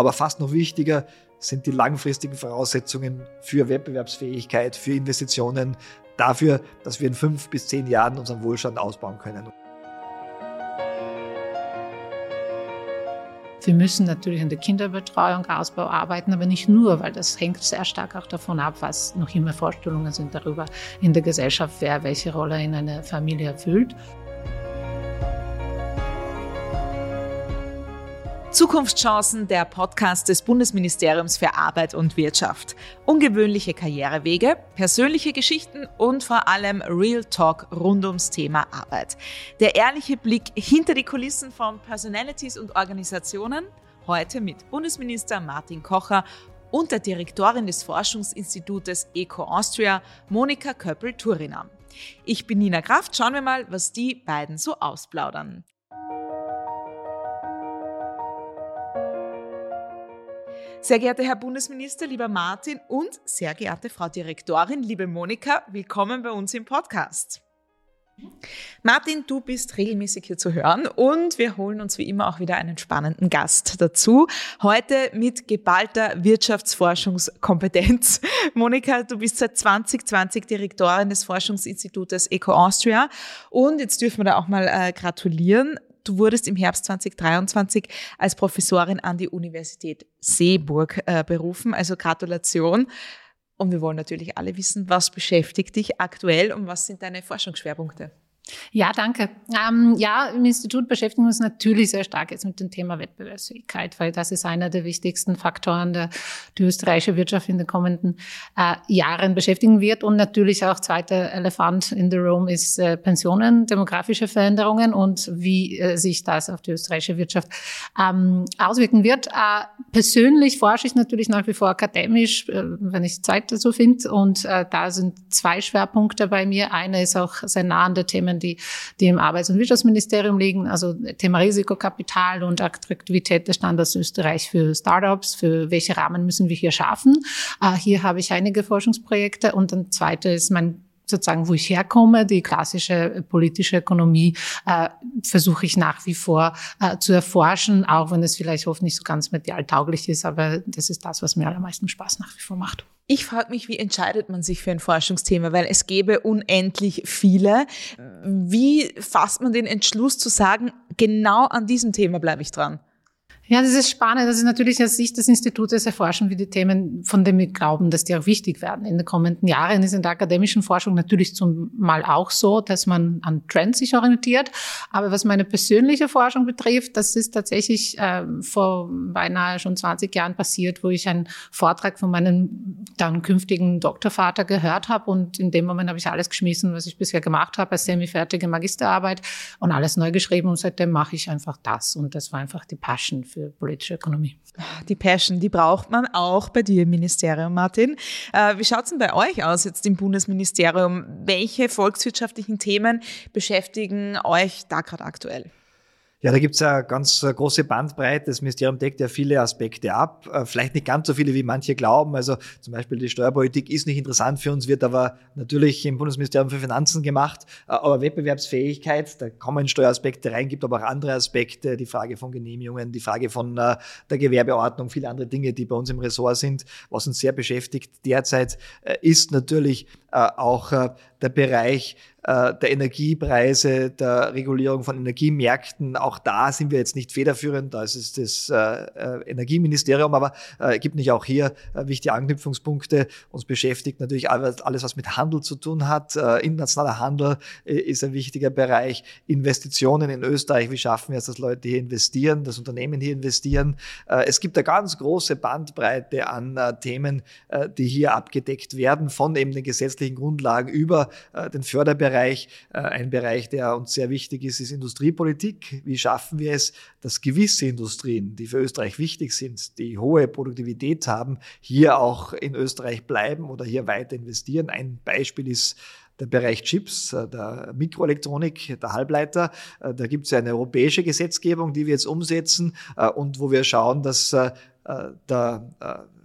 Aber fast noch wichtiger sind die langfristigen Voraussetzungen für Wettbewerbsfähigkeit, für Investitionen, dafür, dass wir in fünf bis zehn Jahren unseren Wohlstand ausbauen können. Wir müssen natürlich in der Kinderbetreuung, Ausbau arbeiten, aber nicht nur, weil das hängt sehr stark auch davon ab, was noch immer Vorstellungen sind darüber in der Gesellschaft, wer welche Rolle in einer Familie erfüllt. Zukunftschancen, der Podcast des Bundesministeriums für Arbeit und Wirtschaft. Ungewöhnliche Karrierewege, persönliche Geschichten und vor allem Real Talk rund ums Thema Arbeit. Der ehrliche Blick hinter die Kulissen von Personalities und Organisationen. Heute mit Bundesminister Martin Kocher und der Direktorin des Forschungsinstitutes Eco Austria, Monika Köppel-Turiner. Ich bin Nina Kraft. Schauen wir mal, was die beiden so ausplaudern. Sehr geehrter Herr Bundesminister, lieber Martin und sehr geehrte Frau Direktorin, liebe Monika, willkommen bei uns im Podcast. Martin, du bist regelmäßig hier zu hören und wir holen uns wie immer auch wieder einen spannenden Gast dazu. Heute mit geballter Wirtschaftsforschungskompetenz. Monika, du bist seit 2020 Direktorin des Forschungsinstitutes Eco Austria und jetzt dürfen wir da auch mal äh, gratulieren. Du wurdest im Herbst 2023 als Professorin an die Universität Seeburg äh, berufen. Also Gratulation. Und wir wollen natürlich alle wissen, was beschäftigt dich aktuell und was sind deine Forschungsschwerpunkte? Ja, danke. Ähm, ja, im Institut beschäftigen wir uns natürlich sehr stark jetzt mit dem Thema Wettbewerbsfähigkeit, weil das ist einer der wichtigsten Faktoren, der die österreichische Wirtschaft in den kommenden äh, Jahren beschäftigen wird. Und natürlich auch zweiter Elefant in the room ist äh, Pensionen, demografische Veränderungen und wie äh, sich das auf die österreichische Wirtschaft ähm, auswirken wird. Äh, persönlich forsche ich natürlich nach wie vor akademisch, äh, wenn ich Zeit dazu finde. Und äh, da sind zwei Schwerpunkte bei mir. Einer ist auch sehr nah an der Themen die, die im Arbeits- und Wirtschaftsministerium liegen, also Thema Risikokapital und Attraktivität des Standards Österreich für Startups, für welche Rahmen müssen wir hier schaffen. Äh, hier habe ich einige Forschungsprojekte und dann zweite ist mein sozusagen, wo ich herkomme, die klassische politische Ökonomie, äh, versuche ich nach wie vor äh, zu erforschen, auch wenn es vielleicht oft nicht so ganz medial tauglich ist, aber das ist das, was mir allermeisten Spaß nach wie vor macht. Ich frage mich, wie entscheidet man sich für ein Forschungsthema, weil es gäbe unendlich viele. Wie fasst man den Entschluss zu sagen, genau an diesem Thema bleibe ich dran? Ja, das ist spannend. Das ist natürlich aus Sicht des Institutes erforschen wir die Themen, von denen wir glauben, dass die auch wichtig werden in den kommenden Jahren. Ist in der akademischen Forschung natürlich zumal auch so, dass man an Trends sich orientiert. Aber was meine persönliche Forschung betrifft, das ist tatsächlich äh, vor beinahe schon 20 Jahren passiert, wo ich einen Vortrag von meinem dann künftigen Doktorvater gehört habe. Und in dem Moment habe ich alles geschmissen, was ich bisher gemacht habe, als semi-fertige Magisterarbeit und alles neu geschrieben. Und seitdem mache ich einfach das. Und das war einfach die Passion für für politische Ökonomie. Die Passion, die braucht man auch bei dir im Ministerium, Martin. Äh, wie schaut es denn bei euch aus jetzt im Bundesministerium? Welche volkswirtschaftlichen Themen beschäftigen euch da gerade aktuell? Ja, da gibt's eine ganz äh, große Bandbreite. Das Ministerium deckt ja viele Aspekte ab. Äh, vielleicht nicht ganz so viele, wie manche glauben. Also zum Beispiel die Steuerpolitik ist nicht interessant für uns, wird aber natürlich im Bundesministerium für Finanzen gemacht. Äh, aber Wettbewerbsfähigkeit, da kommen Steueraspekte rein, gibt aber auch andere Aspekte, die Frage von Genehmigungen, die Frage von der Gewerbeordnung, viele andere Dinge, die bei uns im Ressort sind, was uns sehr beschäftigt derzeit, ist natürlich auch der Bereich äh, der Energiepreise, der Regulierung von Energiemärkten. Auch da sind wir jetzt nicht federführend, da ist es das äh, äh Energieministerium, aber äh, gibt nicht auch hier wichtige Anknüpfungspunkte. Uns beschäftigt natürlich alles, was mit Handel zu tun hat. Internationaler Handel ist ein wichtiger Bereich. Investitionen in Österreich, wie schaffen wir es, dass Leute hier investieren, dass Unternehmen hier investieren. Es gibt eine ganz große Bandbreite an Themen, die hier abgedeckt werden, von eben den gesetzlichen Grundlagen über den Förderbereich Bereich. Äh, ein Bereich, der uns sehr wichtig ist, ist Industriepolitik. Wie schaffen wir es, dass gewisse Industrien, die für Österreich wichtig sind, die hohe Produktivität haben, hier auch in Österreich bleiben oder hier weiter investieren? Ein Beispiel ist der Bereich Chips, äh, der Mikroelektronik, der Halbleiter. Äh, da gibt es eine europäische Gesetzgebung, die wir jetzt umsetzen und wo wir schauen, dass der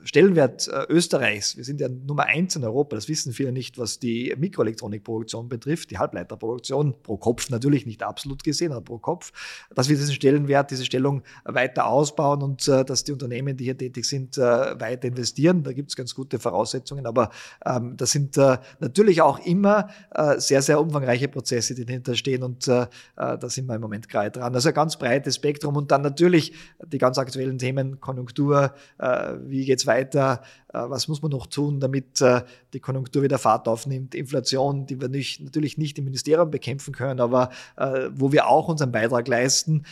Stellenwert äh, Österreichs, wir sind ja Nummer eins in Europa, das wissen viele nicht, was die Mikroelektronikproduktion betrifft, die Halbleiterproduktion pro Kopf, natürlich nicht absolut gesehen, aber pro Kopf, dass wir diesen Stellenwert, diese Stellung weiter ausbauen und äh, dass die Unternehmen, die hier tätig sind, äh, weiter investieren. Da gibt es ganz gute Voraussetzungen, aber ähm, das sind natürlich auch immer sehr, sehr umfangreiche Prozesse, die dahinter stehen und da sind wir im Moment gerade dran. Also ein ganz breites Spektrum und dann natürlich die ganz aktuellen Themen, Konjunktur, wie geht's weiter, äh, was muss man noch tun, damit äh, die Konjunktur wieder Fahrt aufnimmt, Inflation, die wir nicht, natürlich nicht im Ministerium bekämpfen können, aber äh, wo wir auch unseren Beitrag leisten,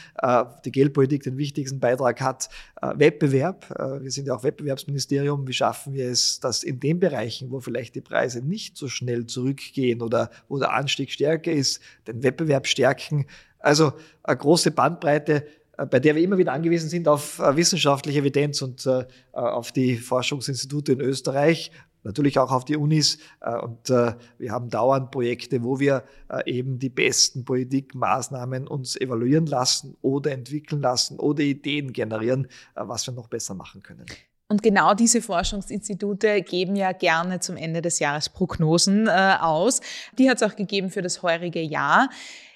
die Geldpolitik den wichtigsten Beitrag hat, Wettbewerb, wir sind ja auch Wettbewerbsministerium, wie schaffen wir es, dass in den Bereichen, wo vielleicht die Preise nicht so schnell zurückgehen oder wo der Anstieg stärker ist, den Wettbewerb stärken. Also eine große Bandbreite, bei der wir immer wieder angewiesen sind auf äh, wissenschaftliche Evidenz und äh, auf die Forschungsinstitute in Österreich, natürlich auch auf die Unis. Und wir haben dauernd Projekte, wo wir eben die besten Politikmaßnahmen uns evaluieren lassen oder entwickeln lassen oder Ideen generieren, was wir noch besser machen können. Und genau diese Forschungsinstitute geben ja gerne zum Ende des Jahres Prognosen äh, aus. Die hat es auch gegeben für das heurige Jahr.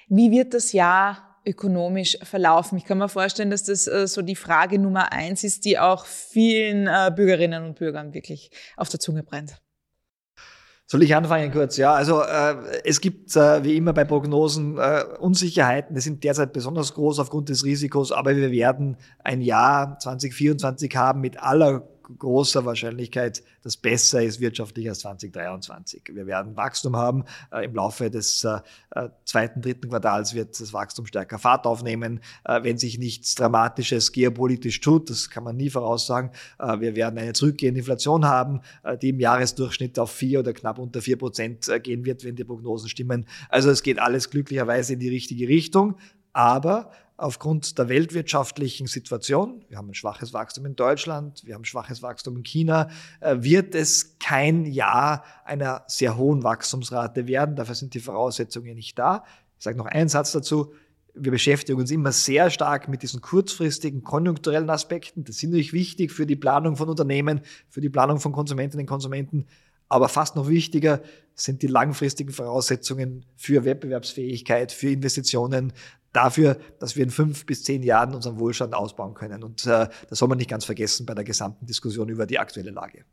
Wie wird das Jahr ökonomisch verlaufen? Ich kann mir vorstellen, dass das äh, so die Frage Nummer eins ist, die auch vielen äh, Bürgerinnen und Bürgern wirklich auf der Zunge brennt. Soll ich anfangen kurz? Ja, also äh, es gibt äh, wie immer bei Prognosen äh, Unsicherheiten. Die sind derzeit besonders groß aufgrund des Risikos, aber wir werden ein Jahr 2024 haben mit aller großer Wahrscheinlichkeit das besser ist wirtschaftlich als 2023. Wir werden Wachstum haben. Äh, Im Laufe des äh, äh, zweiten, dritten Quartals wird das Wachstum stärker Fahrt aufnehmen, wenn sich nichts Dramatisches geopolitisch tut. Das kann man nie voraussagen. Wir werden eine zurückgehende Inflation haben, die im Jahresdurchschnitt auf vier oder knapp unter vier Prozent gehen wird, wenn die Prognosen stimmen. Also es geht alles glücklicherweise in die richtige Richtung. Aber aufgrund der weltwirtschaftlichen Situation, wir haben ein schwaches Wachstum in Deutschland, wir haben schwaches Wachstum in China, äh, wird es kein Jahr einer sehr hohen Wachstumsrate werden. Dafür sind die Voraussetzungen nicht da. Ich sage noch einen Satz dazu. Wir beschäftigen uns immer sehr stark mit diesen kurzfristigen konjunkturellen Aspekten. Das sind natürlich wichtig für die Planung von Unternehmen, für die Planung von Konsumentinnen und Konsumenten. Aber fast noch wichtiger sind die langfristigen Voraussetzungen für Wettbewerbsfähigkeit, für Investitionen, dafür, dass wir in fünf bis zehn Jahren unseren Wohlstand ausbauen können. Und äh, das soll man nicht ganz vergessen bei der gesamten Diskussion über die aktuelle Lage.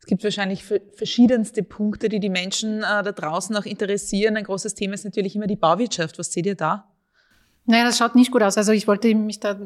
Es gibt wahrscheinlich verschiedenste Punkte, die die Menschen äh, da draußen auch interessieren. Ein großes Thema ist natürlich immer die Bauwirtschaft. Was seht ihr da? Naja, das schaut nicht gut aus. Also ich wollte mich da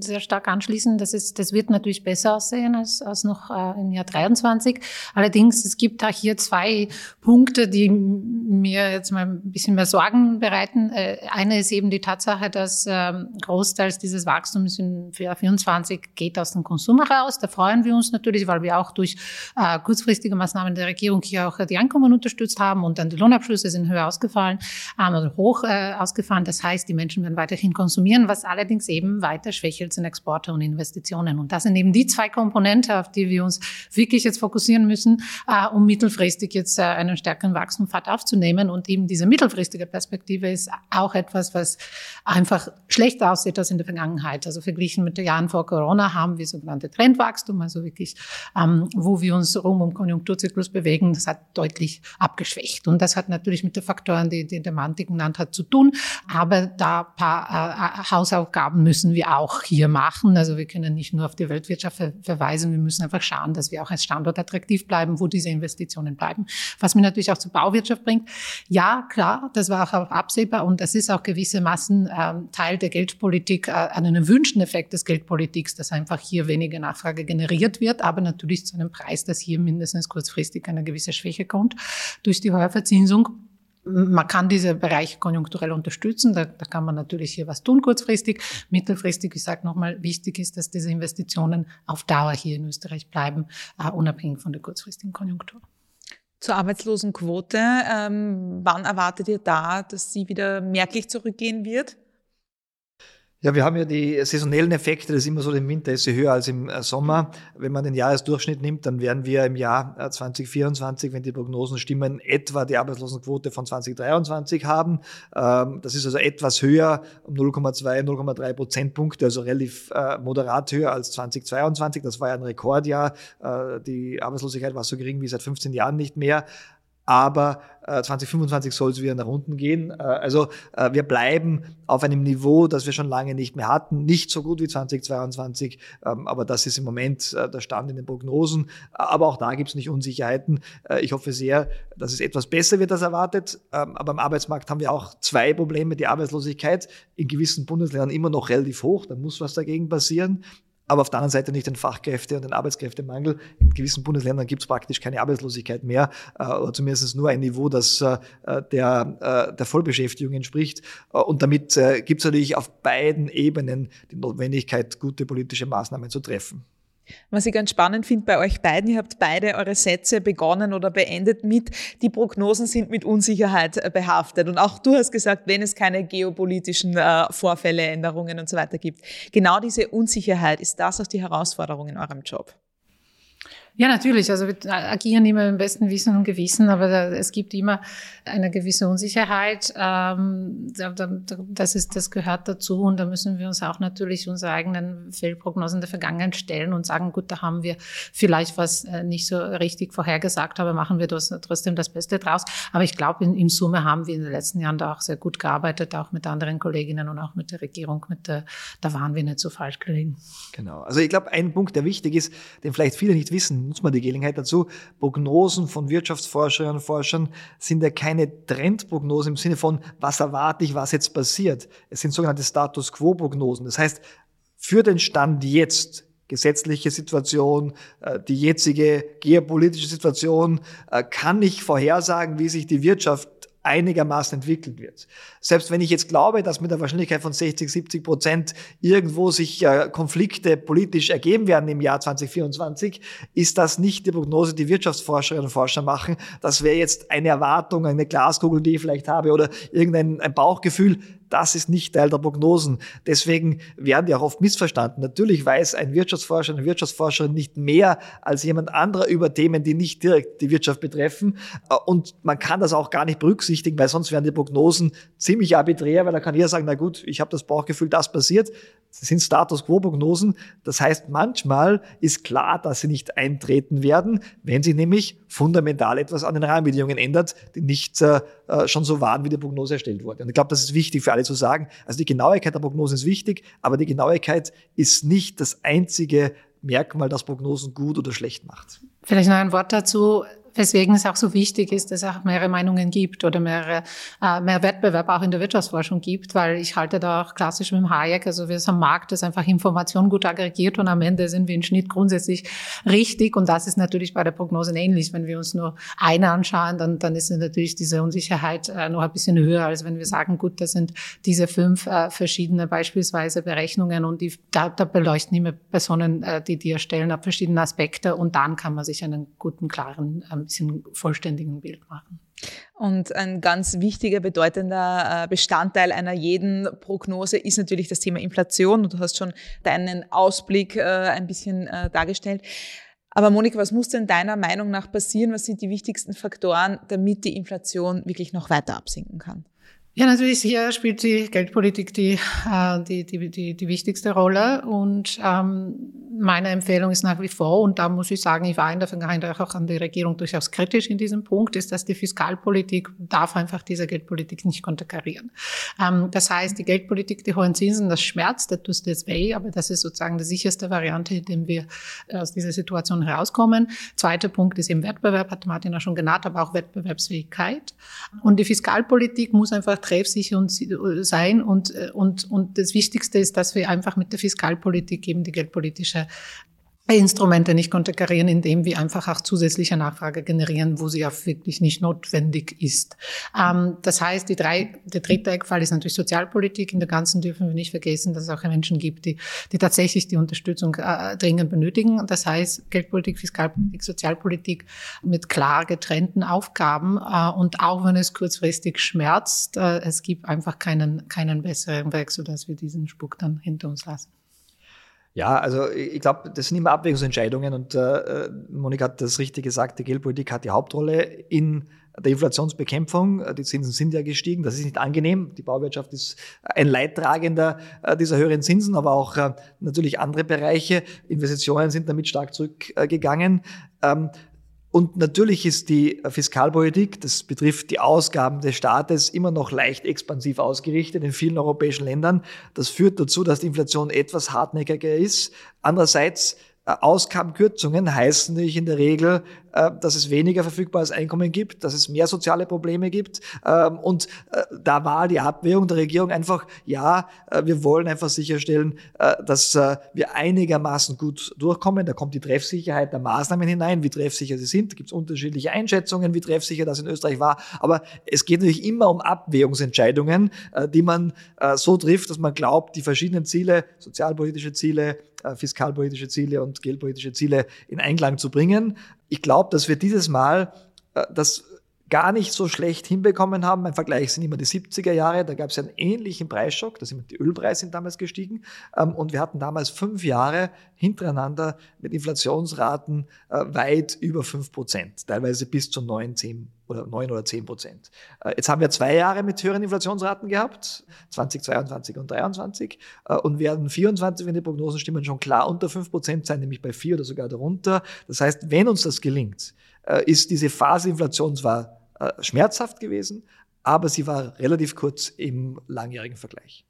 sehr stark anschließen. Das, ist, das wird natürlich besser aussehen als, als noch äh, im Jahr 23. Allerdings, es gibt auch hier zwei Punkte, die mir jetzt mal ein bisschen mehr Sorgen bereiten. Äh, eine ist eben die Tatsache, dass ähm, großteils dieses Wachstums im Jahr 24 geht aus dem Konsum heraus. Da freuen wir uns natürlich, weil wir auch durch äh, kurzfristige Maßnahmen der Regierung hier auch die Einkommen unterstützt haben und dann die Lohnabschlüsse sind höher ausgefallen, ähm, oder hoch äh, ausgefallen. Das heißt, die Menschen werden weiter weiterhin konsumieren, was allerdings eben weiter schwächelt sind Exporte und Investitionen. Und das sind eben die zwei Komponenten, auf die wir uns wirklich jetzt fokussieren müssen, äh, um mittelfristig jetzt äh, einen stärkeren Wachstumspfad aufzunehmen. Und eben diese mittelfristige Perspektive ist auch etwas, was einfach schlechter aussieht als in der Vergangenheit. Also verglichen mit den Jahren vor Corona haben wir sogenannte Trendwachstum, also wirklich, ähm, wo wir uns rum um Konjunkturzyklus bewegen, das hat deutlich abgeschwächt. Und das hat natürlich mit den Faktoren, die, die der Mantik genannt hat, zu tun. Aber da paar äh, Hausaufgaben müssen wir auch hier machen. Also wir können nicht nur auf die Weltwirtschaft ver verweisen, wir müssen einfach schauen, dass wir auch als Standort attraktiv bleiben, wo diese Investitionen bleiben. Was mir natürlich auch zur Bauwirtschaft bringt. Ja, klar, das war auch absehbar und das ist auch gewissermaßen äh, Teil der Geldpolitik, äh, einen wünschenden Effekt des Geldpolitiks, dass einfach hier weniger Nachfrage generiert wird, aber natürlich zu einem Preis, dass hier mindestens kurzfristig eine gewisse Schwäche kommt durch die Heuerverzinsung man kann diese Bereiche konjunkturell unterstützen. Da, da, kann man natürlich hier was tun kurzfristig. Mittelfristig, ich sage nochmal, wichtig ist, dass diese Investitionen auf Dauer hier in Österreich bleiben, uh, unabhängig von der kurzfristigen Konjunktur. Zur Arbeitslosenquote. Ähm, wann erwartet ihr da, dass sie wieder merklich zurückgehen wird? Ja, wir haben ja die saisonellen Effekte, das ist immer so, im Winter ist sie höher als im äh, Sommer. Wenn man den Jahresdurchschnitt nimmt, dann werden wir im Jahr 2024, äh, wenn die Prognosen stimmen, etwa die Arbeitslosenquote von 2023 haben. Ähm, das ist also etwas höher, um 0,2, 0,3 Prozentpunkte, also relativ äh, moderat höher als 2022. Das war ja ein Rekordjahr. Die Arbeitslosigkeit war so gering wie seit 15 Jahren nicht mehr aber äh, 2025 soll es wieder nach unten gehen. Äh, also äh, wir bleiben auf einem Niveau, das wir schon lange nicht mehr hatten. Nicht so gut wie 2022, ähm, aber das ist im Moment äh, der Stand in den Prognosen. Aber auch da gibt es nicht Unsicherheiten. Äh, ich hoffe sehr, dass es etwas besser wird als erwartet. Ähm, aber am Arbeitsmarkt haben wir auch zwei Probleme. Die Arbeitslosigkeit in gewissen Bundesländern immer noch relativ hoch. Da muss was dagegen passieren aber auf der anderen Seite nicht den Fachkräfte- und den Arbeitskräftemangel. In gewissen Bundesländern gibt es praktisch keine Arbeitslosigkeit mehr, äh, oder zumindest nur ein Niveau, das äh, der, äh, der Vollbeschäftigung entspricht. Äh, und damit äh, gibt es natürlich auf beiden Ebenen die Notwendigkeit, gute politische Maßnahmen zu treffen. Was ich ganz spannend finde bei euch beiden, ihr habt beide eure Sätze begonnen oder beendet mit, die Prognosen sind mit Unsicherheit äh, behaftet. Und auch du hast gesagt, wenn es keine geopolitischen äh, Vorfälle, Änderungen und so weiter gibt. Genau diese Unsicherheit, ist das auch die Herausforderung in eurem Job? Ja, natürlich. Also wir agieren immer im besten Wissen und Gewissen, aber es gibt immer eine gewisse Unsicherheit. Ähm, das ist, das gehört dazu und da müssen wir uns auch natürlich unsere eigenen Fehlprognosen der Vergangenheit stellen und sagen, gut, da haben wir vielleicht was äh, nicht so richtig vorhergesagt, aber machen wir das trotzdem das Beste draus. Aber ich glaube, in, in Summe haben wir in den letzten Jahren da auch sehr gut gearbeitet, auch mit anderen Kolleginnen und auch mit der Regierung. Mit der, da waren wir nicht so falsch gelegen. Genau. Also ich glaube, ein Punkt, der wichtig ist, den vielleicht viele nicht wissen, nutzt man die Gelegenheit dazu. Prognosen von Wirtschaftsforscherinnen und Forschern sind ja keine Trendprognosen im Sinne von, was erwarte ich, was jetzt passiert. Es sind sogenannte Status Quo-Prognosen. Das heißt, für den Stand jetzt gesetzliche Situation, äh, die jetzige geopolitische Situation, äh, kann ich vorhersagen, wie sich die Wirtschaft einigermaßen entwickelt wird. Selbst wenn ich jetzt glaube, dass mit der Wahrscheinlichkeit von 60, 70 Prozent irgendwo sich äh, Konflikte politisch ergeben werden im Jahr 2024, ist das nicht die Prognose, die Wirtschaftsforscherinnen und Forscher machen. Das wäre jetzt eine Erwartung, eine Glaskugel, die ich vielleicht habe oder irgendein ein Bauchgefühl das ist nicht Teil der Prognosen. Deswegen werden die auch oft missverstanden. Natürlich weiß ein Wirtschaftsforscher, eine Wirtschaftsforscherin nicht mehr als jemand anderer über Themen, die nicht direkt die Wirtschaft betreffen. Und man kann das auch gar nicht berücksichtigen, weil sonst wären die Prognosen ziemlich arbiträr, weil da kann jeder sagen, na gut, ich habe das Bauchgefühl, das passiert. Das sind Status Quo-Prognosen. Das heißt, manchmal ist klar, dass sie nicht eintreten werden, wenn sich nämlich fundamental etwas an den Rahmenbedingungen ändert, die nicht äh, schon so waren, wie die Prognose erstellt wurde. Und ich glaube, das ist wichtig für alle zu sagen. Also die Genauigkeit der Prognosen ist wichtig, aber die Genauigkeit ist nicht das einzige Merkmal, das Prognosen gut oder schlecht macht. Vielleicht noch ein Wort dazu weswegen es auch so wichtig ist, dass es auch mehrere Meinungen gibt oder mehrere, äh, mehr Wettbewerb auch in der Wirtschaftsforschung gibt, weil ich halte da auch klassisch mit dem Hayek, also wir sind am Markt, das einfach Information gut aggregiert und am Ende sind wir im Schnitt grundsätzlich richtig und das ist natürlich bei der Prognose ähnlich. Wenn wir uns nur eine anschauen, dann, dann ist natürlich diese Unsicherheit äh, noch ein bisschen höher, als wenn wir sagen, gut, das sind diese fünf äh, verschiedene beispielsweise Berechnungen und die, da, da beleuchten immer Personen, äh, die die erstellen, ab verschiedene Aspekte und dann kann man sich einen guten, klaren ähm, bisschen vollständigen Bild machen. Und ein ganz wichtiger, bedeutender äh, Bestandteil einer jeden Prognose ist natürlich das Thema Inflation. Und du hast schon deinen Ausblick äh, ein bisschen äh, dargestellt. Aber Monika, was muss denn deiner Meinung nach passieren? Was sind die wichtigsten Faktoren, damit die Inflation wirklich noch weiter absinken kann? Ja, natürlich hier spielt die Geldpolitik die, äh, die, die, die, die wichtigste Rolle. Und ähm, meine Empfehlung ist nach wie vor, und da muss ich sagen, ich war in der Vergangenheit auch an die Regierung durchaus kritisch in diesem Punkt, ist, dass die Fiskalpolitik darf einfach diese Geldpolitik nicht konterkarieren. Ähm, das heißt, die Geldpolitik, die hohen Zinsen, das schmerzt, das tut jetzt weh, aber das ist sozusagen die sicherste Variante, in dem wir aus dieser Situation herauskommen. Zweiter Punkt ist eben Wettbewerb, hat Martin auch schon genannt, aber auch Wettbewerbsfähigkeit. Und die Fiskalpolitik muss einfach treffsicher sein. Und, und, und das Wichtigste ist, dass wir einfach mit der Fiskalpolitik eben die geldpolitische Instrumente nicht konterkarieren, indem wir einfach auch zusätzliche Nachfrage generieren, wo sie ja wirklich nicht notwendig ist. Ähm, das heißt, die drei, der dritte Eckfall ist natürlich Sozialpolitik. In der ganzen dürfen wir nicht vergessen, dass es auch Menschen gibt, die, die tatsächlich die Unterstützung äh, dringend benötigen. Das heißt, Geldpolitik, Fiskalpolitik, Sozialpolitik mit klar getrennten Aufgaben. Äh, und auch wenn es kurzfristig schmerzt, äh, es gibt einfach keinen, keinen besseren Weg, sodass wir diesen Spuk dann hinter uns lassen. Ja, also ich glaube, das sind immer Abwägungsentscheidungen und äh, Monika hat das richtig gesagt, die Geldpolitik hat die Hauptrolle in der Inflationsbekämpfung. Die Zinsen sind ja gestiegen, das ist nicht angenehm. Die Bauwirtschaft ist ein Leidtragender äh, dieser höheren Zinsen, aber auch äh, natürlich andere Bereiche. Investitionen sind damit stark zurückgegangen. Und natürlich ist die Fiskalpolitik, das betrifft die Ausgaben des Staates, immer noch leicht expansiv ausgerichtet in vielen europäischen Ländern. Das führt dazu, dass die Inflation etwas hartnäckiger ist. Andererseits Ausgabenkürzungen heißen natürlich in der Regel, äh, dass es weniger verfügbares Einkommen gibt, dass es mehr soziale Probleme gibt. Ähm, und äh, da war die Abwehrung der Regierung einfach, ja, wir wollen einfach sicherstellen, dass wir einigermaßen gut durchkommen. Da kommt die Treffsicherheit der Maßnahmen hinein, wie treffsicher sie sind. Da gibt es unterschiedliche Einschätzungen, wie treffsicher das in Österreich war. Aber es geht natürlich immer um Abwägungsentscheidungen, die man so trifft, dass man glaubt, die verschiedenen Ziele, sozialpolitische Ziele, fiskalpolitische Ziele und geldpolitische Ziele in Einklang zu bringen. Ich glaube, dass wir dieses Mal äh, das gar nicht so schlecht hinbekommen haben. Mein Vergleich sind immer die 70er Jahre, da gab es einen ähnlichen Preisschock, da sind die Ölpreise sind damals gestiegen ähm, und wir hatten damals fünf Jahre hintereinander mit Inflationsraten äh, weit über fünf Prozent, teilweise bis zu neun, zehn oder neun oder zehn Prozent. Äh, jetzt haben wir zwei Jahre mit höheren Inflationsraten gehabt, 2022 und 2023 äh, und werden 24, wenn die Prognosen stimmen, schon klar unter fünf Prozent sein, nämlich bei vier oder sogar darunter. Das heißt, wenn uns das gelingt, ist diese Phase Inflation zwar äh, schmerzhaft gewesen, aber sie war relativ kurz im langjährigen Vergleich.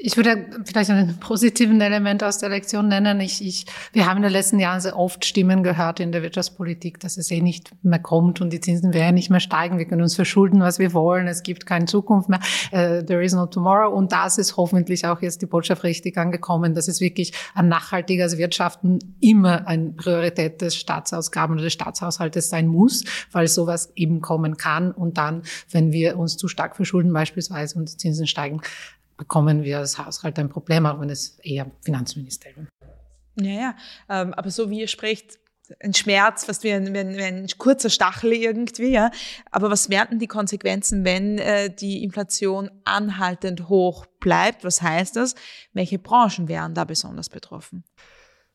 Ich würde vielleicht einen positiven Element aus der Lektion nennen. Ich, ich, wir haben in den letzten Jahren sehr oft Stimmen gehört in der Wirtschaftspolitik, dass es eh nicht mehr kommt und die Zinsen werden nicht mehr steigen. Wir können uns verschulden, was wir wollen. Es gibt keine Zukunft mehr. Uh, there is no tomorrow. Und das ist hoffentlich auch jetzt die Botschaft richtig angekommen, dass es wirklich ein nachhaltiges Wirtschaften immer eine Priorität des Staatsausgaben oder des Staatshaushaltes sein muss, weil sowas eben kommen kann. Und dann, wenn wir uns zu stark verschulden beispielsweise und die Zinsen steigen, bekommen wir als Haushalt ein Problem, auch wenn es eher Finanzministerium. Ja, ja. Ähm, aber so wie ihr sprecht, ein Schmerz, fast wie ein, wie ein, wie ein kurzer Stachel irgendwie, ja. Aber was wären denn die Konsequenzen, wenn äh, die Inflation anhaltend hoch bleibt? Was heißt das? Welche Branchen wären da besonders betroffen?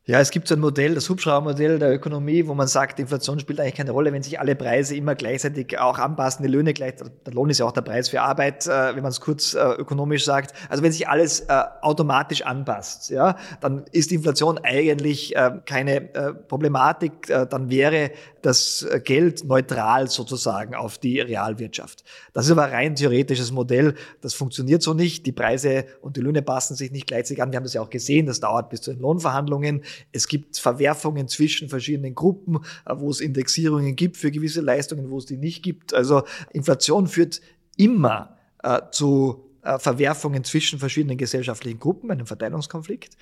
Ja, es gibt so ein Modell, das Hubschraubermodell der Ökonomie, wo man sagt, Inflation spielt eigentlich keine Rolle, wenn sich alle Preise immer gleichzeitig auch anpassen, die Löhne gleich, der Lohn ist ja auch der Preis für Arbeit, äh, wenn man es kurz äh, ökonomisch sagt. Also wenn sich alles äh, automatisch anpasst, ja, dann ist Inflation eigentlich keine Problematik, dann wäre das Geld neutral sozusagen auf die Realwirtschaft. Das ist aber ein rein theoretisches Modell, das funktioniert so nicht. Die Preise und die Löhne passen sich nicht gleichzeitig an. Wir haben das ja auch gesehen, das dauert bis zu den Lohnverhandlungen. Es gibt Verwerfungen zwischen verschiedenen Gruppen, äh, wo es Indexierungen gibt für gewisse Leistungen, wo es die nicht gibt. Also Inflation führt immer äh, zu äh, Verwerfungen zwischen verschiedenen gesellschaftlichen Gruppen, einem Verteilungskonflikt.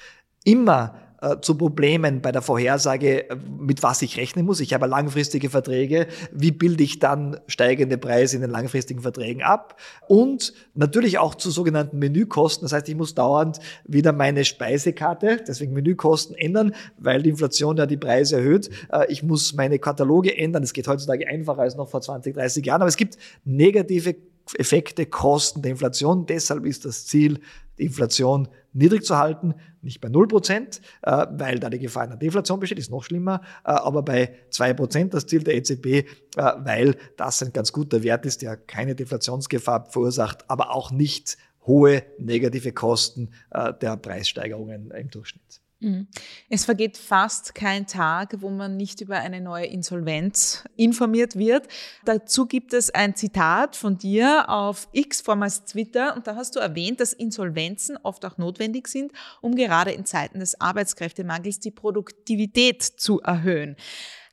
Immer äh, zu Problemen bei der Vorhersage, äh, mit was ich rechnen muss. Ich habe langfristige Verträge. Wie bilde ich dann steigende Preise in den langfristigen Verträgen ab? Und natürlich auch zu sogenannten Menükosten. Das heißt, ich muss dauernd wieder meine Speisekarte, deswegen Menükosten ändern, weil die Inflation ja die Preise erhöht. Ich muss meine Kataloge ändern. Es geht heutzutage einfacher als noch vor 20, 30 Jahren. Aber es gibt negative Effekte, Kosten der Inflation. Deshalb ist das Ziel, die Inflation niedrig zu halten, nicht bei 0%, äh, weil da die Gefahr einer Deflation besteht, ist noch schlimmer, äh, aber bei 2% das Ziel der EZB, äh, weil das ein ganz guter Wert ist, der keine Deflationsgefahr verursacht, aber auch nicht hohe negative Kosten der Preissteigerungen im Durchschnitt. Mhm. Es vergeht fast kein Tag, wo man nicht über eine neue Insolvenz informiert wird. Dazu gibt es ein Zitat von dir auf X, vormals Twitter, und da hast du erwähnt, dass Insolvenzen oft auch notwendig sind, um gerade in Zeiten des Arbeitskräftemangels die Produktivität zu erhöhen.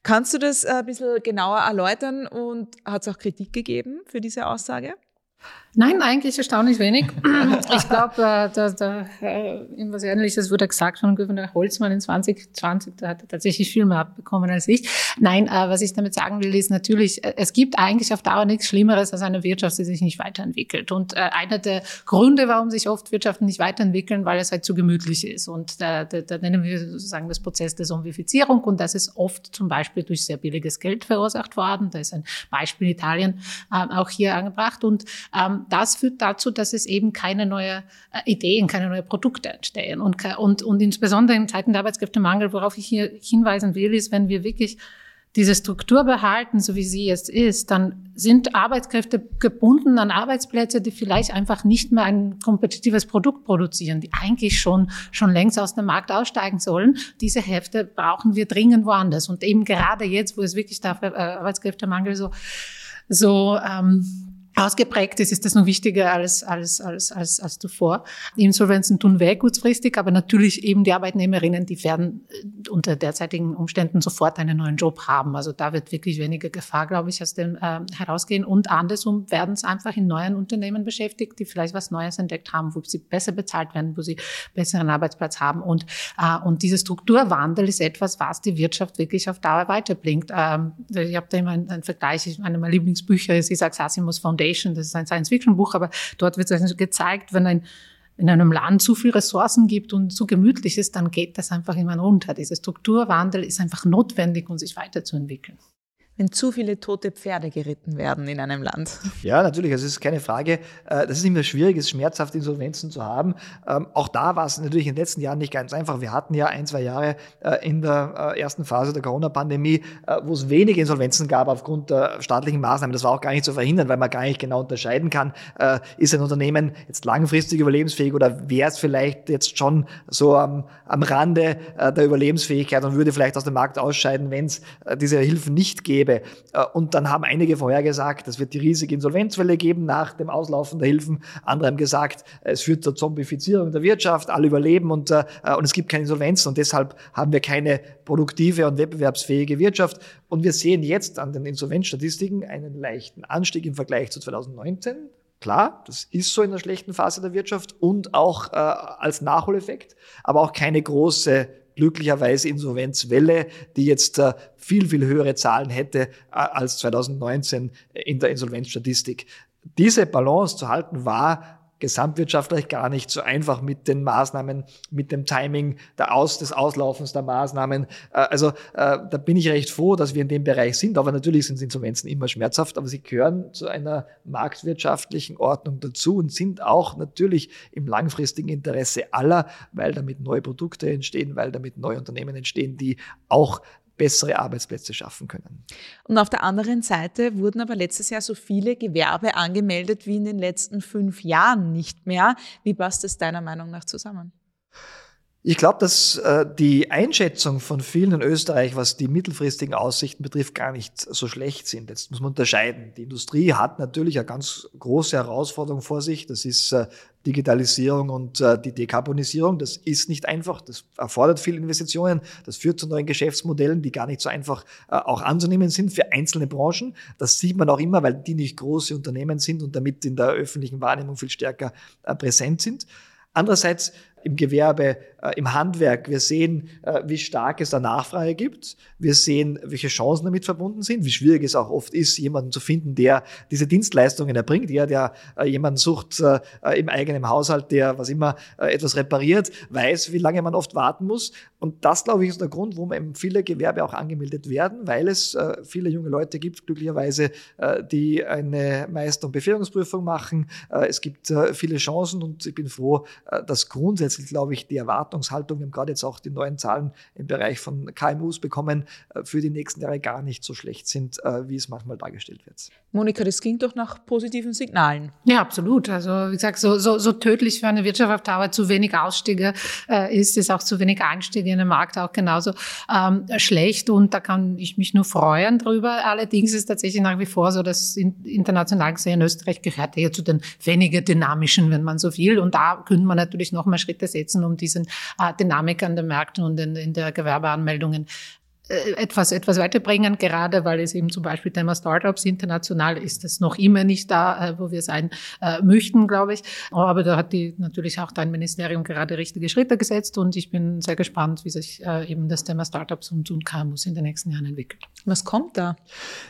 Kannst du das ein bisschen genauer erläutern und hat es auch Kritik gegeben für diese Aussage? Nein, eigentlich erstaunlich wenig. Ich glaube, äh, da, da äh, irgendwas Ähnliches wurde gesagt von Gouverneur Holzmann in 2020. Da hat er tatsächlich viel mehr abbekommen als ich. Nein, äh, was ich damit sagen will, ist natürlich, äh, es gibt eigentlich auf Dauer nichts Schlimmeres als eine Wirtschaft, die sich nicht weiterentwickelt. Und einer der Gründe, warum sich oft Wirtschaften nicht weiterentwickeln, weil es halt zu gemütlich ist. Und da, da, da nennen wir sozusagen das Prozess der Zombifizierung. Und das ist oft zum Beispiel durch sehr billiges Geld verursacht worden. Da ist ein Beispiel Italien auch hier angebracht. Und ähm, das führt dazu, dass es eben keine neuen äh, Ideen, keine neuen Produkte entstehen. Und, und, und insbesondere in Zeiten der Arbeitskräftemangel, worauf ich hier hinweisen will, ist, wenn wir wirklich diese Struktur behalten, so wie sie jetzt ist, dann sind Arbeitskräfte gebunden an Arbeitsplätze, die vielleicht einfach nicht mehr ein kompetitives Produkt produzieren, die eigentlich schon, schon längst aus dem Markt aussteigen sollen. Diese Hälfte brauchen wir dringend woanders. Und eben gerade jetzt, wo es wirklich der äh, Arbeitskräftemangel so, so ähm, ausgeprägt ist, ist das noch wichtiger als, als, als, als, als zuvor. Die Insolvenzen tun weh kurzfristig, aber natürlich eben die Arbeitnehmerinnen, die werden äh, unter derzeitigen Umständen sofort einen neuen Job haben. Also da wird wirklich weniger Gefahr, glaube ich, aus dem äh, herausgehen. Und andersrum werden es einfach in neuen Unternehmen beschäftigt, die vielleicht was Neues entdeckt haben, wo sie besser bezahlt werden, wo sie besseren Arbeitsplatz haben. Und, äh, und dieser Strukturwandel ist etwas, was die Wirtschaft wirklich auf Dauer weiterbringt. Ähm, ich habe da immer einen, einen Vergleich, eine meiner Lieblingsbücher ist Isaac Asimovs Foundation Foundation, das ist ein Science-Fiction-Buch, aber dort wird also gezeigt, wenn ein in einem Land zu viel Ressourcen gibt und zu gemütlich ist, dann geht das einfach immer runter. Dieser Strukturwandel ist einfach notwendig, um sich weiterzuentwickeln wenn zu viele tote Pferde geritten werden in einem Land. Ja, natürlich, also es ist keine Frage. Äh, das ist immer schwierig, es ist schmerzhaft, Insolvenzen zu haben. Ähm, auch da war es natürlich in den letzten Jahren nicht ganz einfach. Wir hatten ja ein, zwei Jahre äh, in der äh, ersten Phase der Corona-Pandemie, wo es wenige Insolvenzen gab aufgrund der staatlichen Maßnahmen. Das war auch gar nicht zu verhindern, weil man gar nicht genau unterscheiden kann, ist ein Unternehmen jetzt langfristig überlebensfähig oder wäre es vielleicht jetzt schon so am, am Rande der Überlebensfähigkeit und würde vielleicht aus dem Markt ausscheiden, wenn es diese Hilfen nicht gäbe gäbe. Äh, und dann haben einige vorhergesagt, es wird die riesige Insolvenzwelle geben nach dem Auslaufen der Hilfen. Andere haben gesagt, es führt zur Zombifizierung der Wirtschaft, alle überleben und, äh, und es gibt keine Insolvenzen und deshalb haben wir keine produktive und wettbewerbsfähige Wirtschaft. Und wir sehen jetzt an den Insolvenzstatistiken einen leichten Anstieg im Vergleich zu 2019. Klar, das ist so in der schlechten Phase der Wirtschaft und auch äh, als Nachholeffekt, aber auch keine große glücklicherweise Insolvenzwelle, die jetzt äh, viel, viel höhere Zahlen hätte als 2019 in der Insolvenzstatistik. Diese Balance zu halten war gesamtwirtschaftlich gar nicht so einfach mit den Maßnahmen, mit dem Timing der Aus, des Auslaufens der Maßnahmen. Äh, also äh, da bin ich recht froh, dass wir in dem Bereich sind. Aber natürlich sind Insolvenzen immer schmerzhaft, aber sie gehören zu einer marktwirtschaftlichen Ordnung dazu und sind auch natürlich im langfristigen Interesse aller, weil damit neue Produkte entstehen, weil damit neue Unternehmen entstehen, die auch bessere Arbeitsplätze schaffen können. Und auf der anderen Seite wurden aber letztes Jahr so viele Gewerbe angemeldet wie in den letzten fünf Jahren nicht mehr. Wie passt es deiner Meinung nach zusammen? Ich glaube, dass äh, die Einschätzung von vielen in Österreich, was die mittelfristigen Aussichten betrifft, gar nicht so schlecht sind. Jetzt muss man unterscheiden. Die Industrie hat natürlich eine ganz große Herausforderung vor sich. Das ist äh, Digitalisierung und äh, die Dekarbonisierung. Das ist nicht einfach. Das erfordert viele Investitionen. Das führt zu neuen Geschäftsmodellen, die gar nicht so einfach äh, auch anzunehmen sind für einzelne Branchen. Das sieht man auch immer, weil die nicht große Unternehmen sind und damit in der öffentlichen Wahrnehmung viel stärker äh, präsent sind. Andererseits im Gewerbe, äh, im Handwerk. Wir sehen, äh, wie stark es da Nachfrage gibt. Wir sehen, welche Chancen damit verbunden sind, wie schwierig es auch oft ist, jemanden zu finden, der diese Dienstleistungen erbringt. Ja, der äh, jemanden sucht im eigenen Haushalt, der was immer etwas repariert, weiß, wie lange man oft warten muss. Und das, glaube ich, ist der Grund, warum eben viele Gewerbe auch angemeldet werden, weil es viele junge Leute gibt, glücklicherweise, die eine Meister- und Befähigungsprüfung machen. es gibt viele Chancen und ich bin froh, dass grundsätzlich glaube ich, die Erwartungshaltung, wir haben gerade jetzt auch die neuen Zahlen im Bereich von KMUs bekommen, äh, für die nächsten Jahre gar nicht so schlecht sind, äh, wie es manchmal dargestellt wird. Monika, das klingt doch nach positiven Signalen. Ja, absolut. Also wie gesagt, so, so, so tödlich für eine Wirtschaft auf Dauer zu wenig Ausstiege äh, ist, ist auch zu wenig Einstiege in den Markt auch genauso ähm, schlecht. Und da kann ich mich nur freuen drüber. Allerdings ist tatsächlich nach wie vor so, dass international gesehen Österreich gehört eher zu den weniger dynamischen, wenn man so will. Und da könnte man natürlich noch mal Schritte setzen, um diesen äh, Dynamik an den Märkten und in, in der Gewerbeanmeldungen etwas, etwas weiterbringen, gerade weil es eben zum Beispiel Thema Startups international ist es noch immer nicht da, äh, wo wir sein äh, möchten, glaube ich. Aber da hat die natürlich auch dein Ministerium gerade richtige Schritte gesetzt und ich bin sehr gespannt, wie sich eben das Thema Startups und, und KMUs in den nächsten Jahren entwickelt. Was kommt da?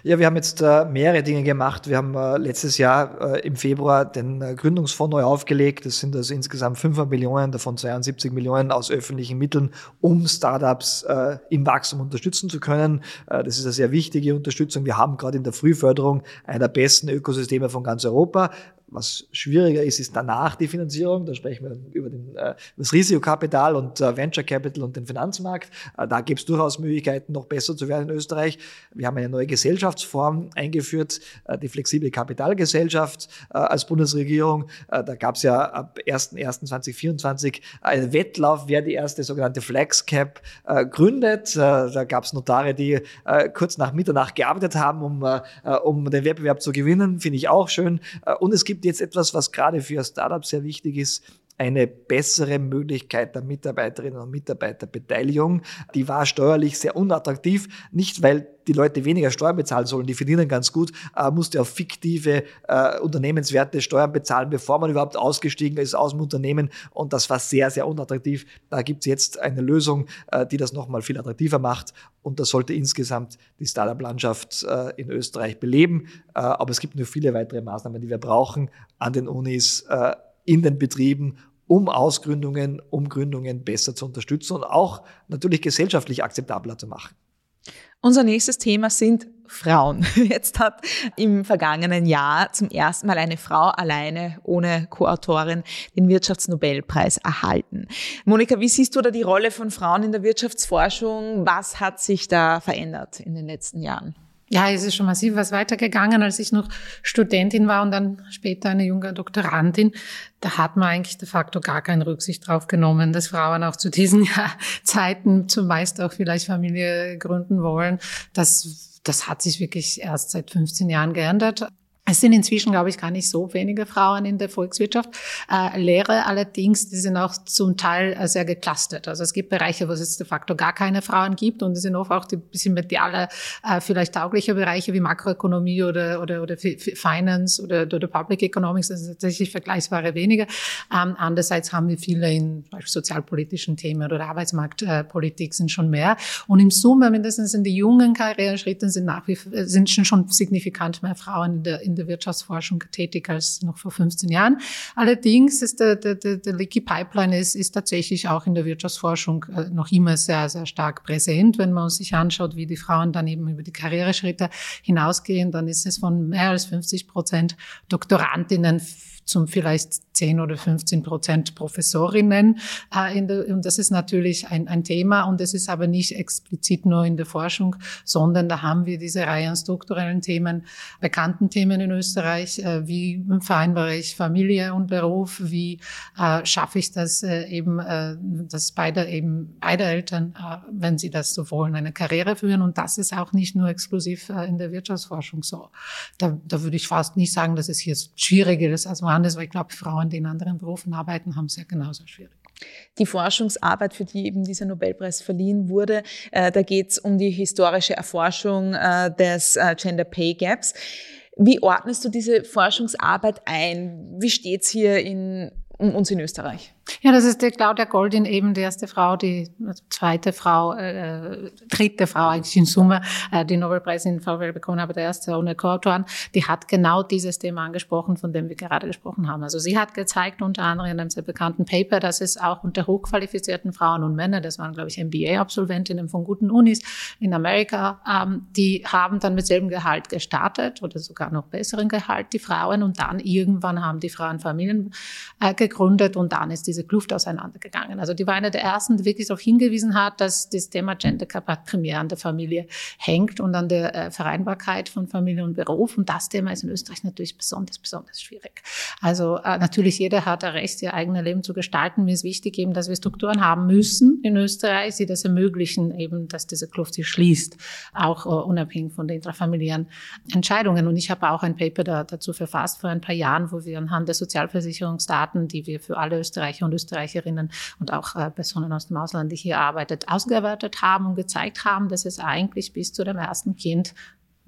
Ja, wir haben jetzt mehrere Dinge gemacht. Wir haben letztes Jahr im Februar den Gründungsfonds neu aufgelegt. Das sind also insgesamt 500 Millionen, davon 72 Millionen aus öffentlichen Mitteln, um Startups im Wachstum unterstützen unterstützen zu können. Äh, das ist eine sehr wichtige Unterstützung. Wir haben gerade in der Frühförderung einer besten Ökosysteme von ganz Europa. Was schwieriger ist, ist danach die Finanzierung. Da sprechen wir über den, äh, das Risikokapital und äh, Venture Capital und den Finanzmarkt. Äh, da gibt es durchaus Möglichkeiten, noch besser zu werden in Österreich. Wir haben eine neue Gesellschaftsform eingeführt, die flexible Kapitalgesellschaft als Bundesregierung. Da gab es ja ab 1.1.2024 einen Wettlauf, wer die erste sogenannte FlexCap gründet. da gab es Notare, die kurz nach Mitternacht gearbeitet haben, um, um den Wettbewerb zu gewinnen. Finde ich auch schön. und es gibt gibt jetzt etwas, was gerade für Startups sehr wichtig ist, eine bessere Möglichkeit der Mitarbeiterinnen und Mitarbeiterbeteiligung. Die war steuerlich sehr unattraktiv, nicht weil die Leute weniger Steuern bezahlen sollen, die verdienen ganz gut, äh, musste auf fiktive äh, Unternehmenswerte Steuern bezahlen, bevor man überhaupt ausgestiegen ist aus dem Unternehmen und das war sehr, sehr unattraktiv. Da gibt es jetzt eine Lösung, äh, die das nochmal viel attraktiver macht und das sollte insgesamt die Startup-Landschaft äh, in Österreich beleben. Äh, aber es gibt noch viele weitere Maßnahmen, die wir brauchen an den Unis, äh, in den Betrieben um Ausgründungen, um Gründungen besser zu unterstützen und auch natürlich gesellschaftlich akzeptabler zu machen. Unser nächstes Thema sind Frauen. Jetzt hat im vergangenen Jahr zum ersten Mal eine Frau alleine ohne Co-Autorin den Wirtschaftsnobelpreis erhalten. Monika, wie siehst du da die Rolle von Frauen in der Wirtschaftsforschung? Was hat sich da verändert in den letzten Jahren? Ja, es ist schon massiv was weitergegangen, als ich noch Studentin war und dann später eine junge Doktorandin. Da hat man eigentlich de facto gar keine Rücksicht drauf genommen, dass Frauen auch zu diesen ja, Zeiten zumeist auch vielleicht Familie gründen wollen. Das, das hat sich wirklich erst seit 15 Jahren geändert. Es sind inzwischen, glaube ich, gar nicht so wenige Frauen in der Volkswirtschaft. Äh, Lehre allerdings, die sind auch zum Teil äh, sehr geclustert. Also es gibt Bereiche, wo es de facto gar keine Frauen gibt und es sind oft auch die bisschen mediale, äh, vielleicht taugliche Bereiche wie Makroökonomie oder, oder, oder Finance oder, oder Public Economics. Das sind tatsächlich vergleichsbare wenige. Ähm, andererseits haben wir viele in sozialpolitischen Themen oder Arbeitsmarktpolitik sind schon mehr. Und im Summe, mindestens in den jungen Karriereschritten, sind nach wie sind schon signifikant mehr Frauen in der, in der Wirtschaftsforschung tätig als noch vor 15 Jahren. Allerdings ist der, der, der, der Leaky Pipeline ist, ist tatsächlich auch in der Wirtschaftsforschung äh, noch immer sehr, sehr stark präsent. Wenn man sich anschaut, wie die Frauen dann eben über die Karriereschritte hinausgehen, dann ist es von mehr als 50 Prozent Doktorandinnen zum vielleicht 10 oder 15 Prozent Professorinnen. Äh, und das ist natürlich ein, ein Thema und es ist aber nicht explizit nur in der Forschung, sondern da haben wir diese Reihe an strukturellen Themen, bekannten Themen in Österreich. Äh, wie vereinbare ich Familie und Beruf? Wie äh, schaffe ich das eben, dass beide eben beide Eltern, wenn sie das so wollen, eine Karriere führen? Und das ist auch nicht nur exklusiv in der Wirtschaftsforschung so. Da, da würde ich fast nicht sagen, dass es hier schwieriger ist als woanders, weil ich glaube, Frauen, die in anderen Berufen arbeiten, haben es ja genauso schwierig. Die Forschungsarbeit, für die eben dieser Nobelpreis verliehen wurde, äh, da geht es um die historische Erforschung äh, des äh, Gender Pay Gaps. Wie ordnest du diese Forschungsarbeit ein? Wie steht es hier in, um uns in Österreich? Ja, das ist die Claudia Goldin, eben die erste Frau, die zweite Frau, äh, dritte Frau eigentlich in Summe, äh, die Nobelpreis in VWL bekommen aber der erste ohne Co-Autoren. Die hat genau dieses Thema angesprochen, von dem wir gerade gesprochen haben. Also sie hat gezeigt, unter anderem in einem sehr bekannten Paper, dass es auch unter hochqualifizierten Frauen und Männern, das waren, glaube ich, MBA-Absolventinnen von guten Unis in Amerika, ähm, die haben dann mit selben Gehalt gestartet oder sogar noch besseren Gehalt, die Frauen. Und dann irgendwann haben die Frauen Familien äh, gegründet und dann ist diese diese Kluft auseinandergegangen. Also die war eine der ersten, die wirklich darauf hingewiesen hat, dass das Thema Gender primär an der Familie hängt und an der äh, Vereinbarkeit von Familie und Beruf. Und das Thema ist in Österreich natürlich besonders, besonders schwierig. Also äh, natürlich jeder hat ein Recht, ihr eigenes Leben zu gestalten. Mir ist wichtig eben, dass wir Strukturen haben müssen in Österreich, die das ermöglichen, eben, dass diese Kluft sich schließt, auch uh, unabhängig von den intrafamiliären Entscheidungen. Und ich habe auch ein Paper da, dazu verfasst vor ein paar Jahren, wo wir anhand der Sozialversicherungsdaten, die wir für alle Österreicher Österreicher und Österreicherinnen und auch äh, Personen aus dem Ausland, die hier arbeitet, ausgewertet haben und gezeigt haben, dass es eigentlich bis zu dem ersten Kind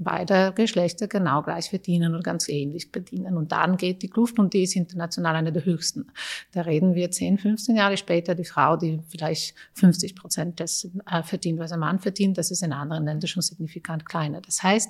beide Geschlechter genau gleich verdienen und ganz ähnlich verdienen. Und dann geht die Kluft und die ist international eine der höchsten. Da reden wir 10, 15 Jahre später, die Frau, die vielleicht 50 Prozent dessen äh, verdient, was ein Mann verdient, das ist in anderen Ländern schon signifikant kleiner. Das heißt,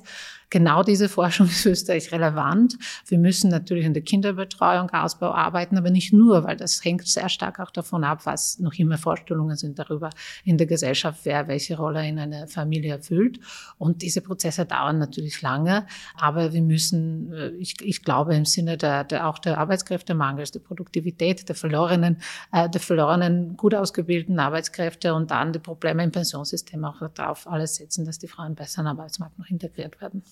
genau diese Forschung ist Österreich relevant. Wir müssen natürlich in der Kinderbetreuung, Ausbau arbeiten, aber nicht nur, weil das hängt sehr stark auch davon ab, was noch immer Vorstellungen sind darüber in der Gesellschaft, wer welche Rolle in einer Familie erfüllt. Und diese Prozesse dauern natürlich lange, aber wir müssen, äh, ich, ich glaube im Sinne der, der auch der Arbeitskräftemangels, der Produktivität, der verlorenen, äh, der verlorenen gut ausgebildeten Arbeitskräfte und dann die Probleme im Pensionssystem auch darauf alles setzen, dass die Frauen besser den Arbeitsmarkt noch integriert werden.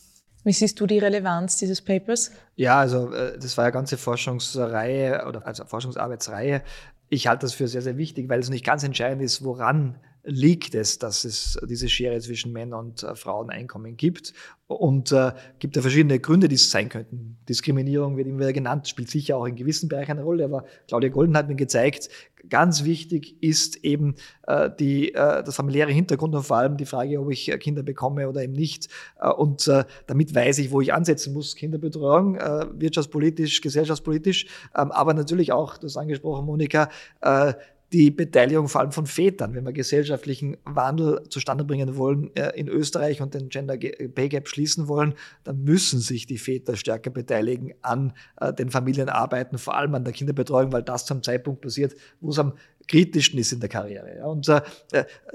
Wie siehst du die Relevanz dieses Papers? Ja, also äh, das war ja ganze Forschungsreihe oder also Forschungsarbeitsreihe. Ich halte das für sehr, sehr wichtig, weil es nicht ganz entscheidend ist, woran liegt es, dass es diese Schere zwischen Männern und äh, Fraueneinkommen gibt. Und äh, gibt ja verschiedene Gründe, die es sein könnten. Diskriminierung wird immer wieder genannt, spielt sicher auch in gewissen Bereichen eine Rolle. Aber Claudia Golden hat mir gezeigt, ganz wichtig ist eben äh, die, äh, das familiäre Hintergrund und vor allem die Frage, ob ich Kinder bekomme oder eben nicht. Äh, und äh, damit weiß ich, wo ich ansetzen muss. Kinderbetreuung, äh, wirtschaftspolitisch, gesellschaftspolitisch, ähm, aber natürlich auch, das angesprochen, Monika, äh, die Beteiligung vor allem von Vätern, wenn wir gesellschaftlichen Wandel zustande bringen wollen äh, in Österreich und den Gender Pay Gap schließen wollen, dann müssen sich die Väter stärker beteiligen an äh, den Familienarbeiten, vor allem an der Kinderbetreuung, weil das zum Zeitpunkt passiert, wo es am kritischsten ist in der Karriere. Und äh,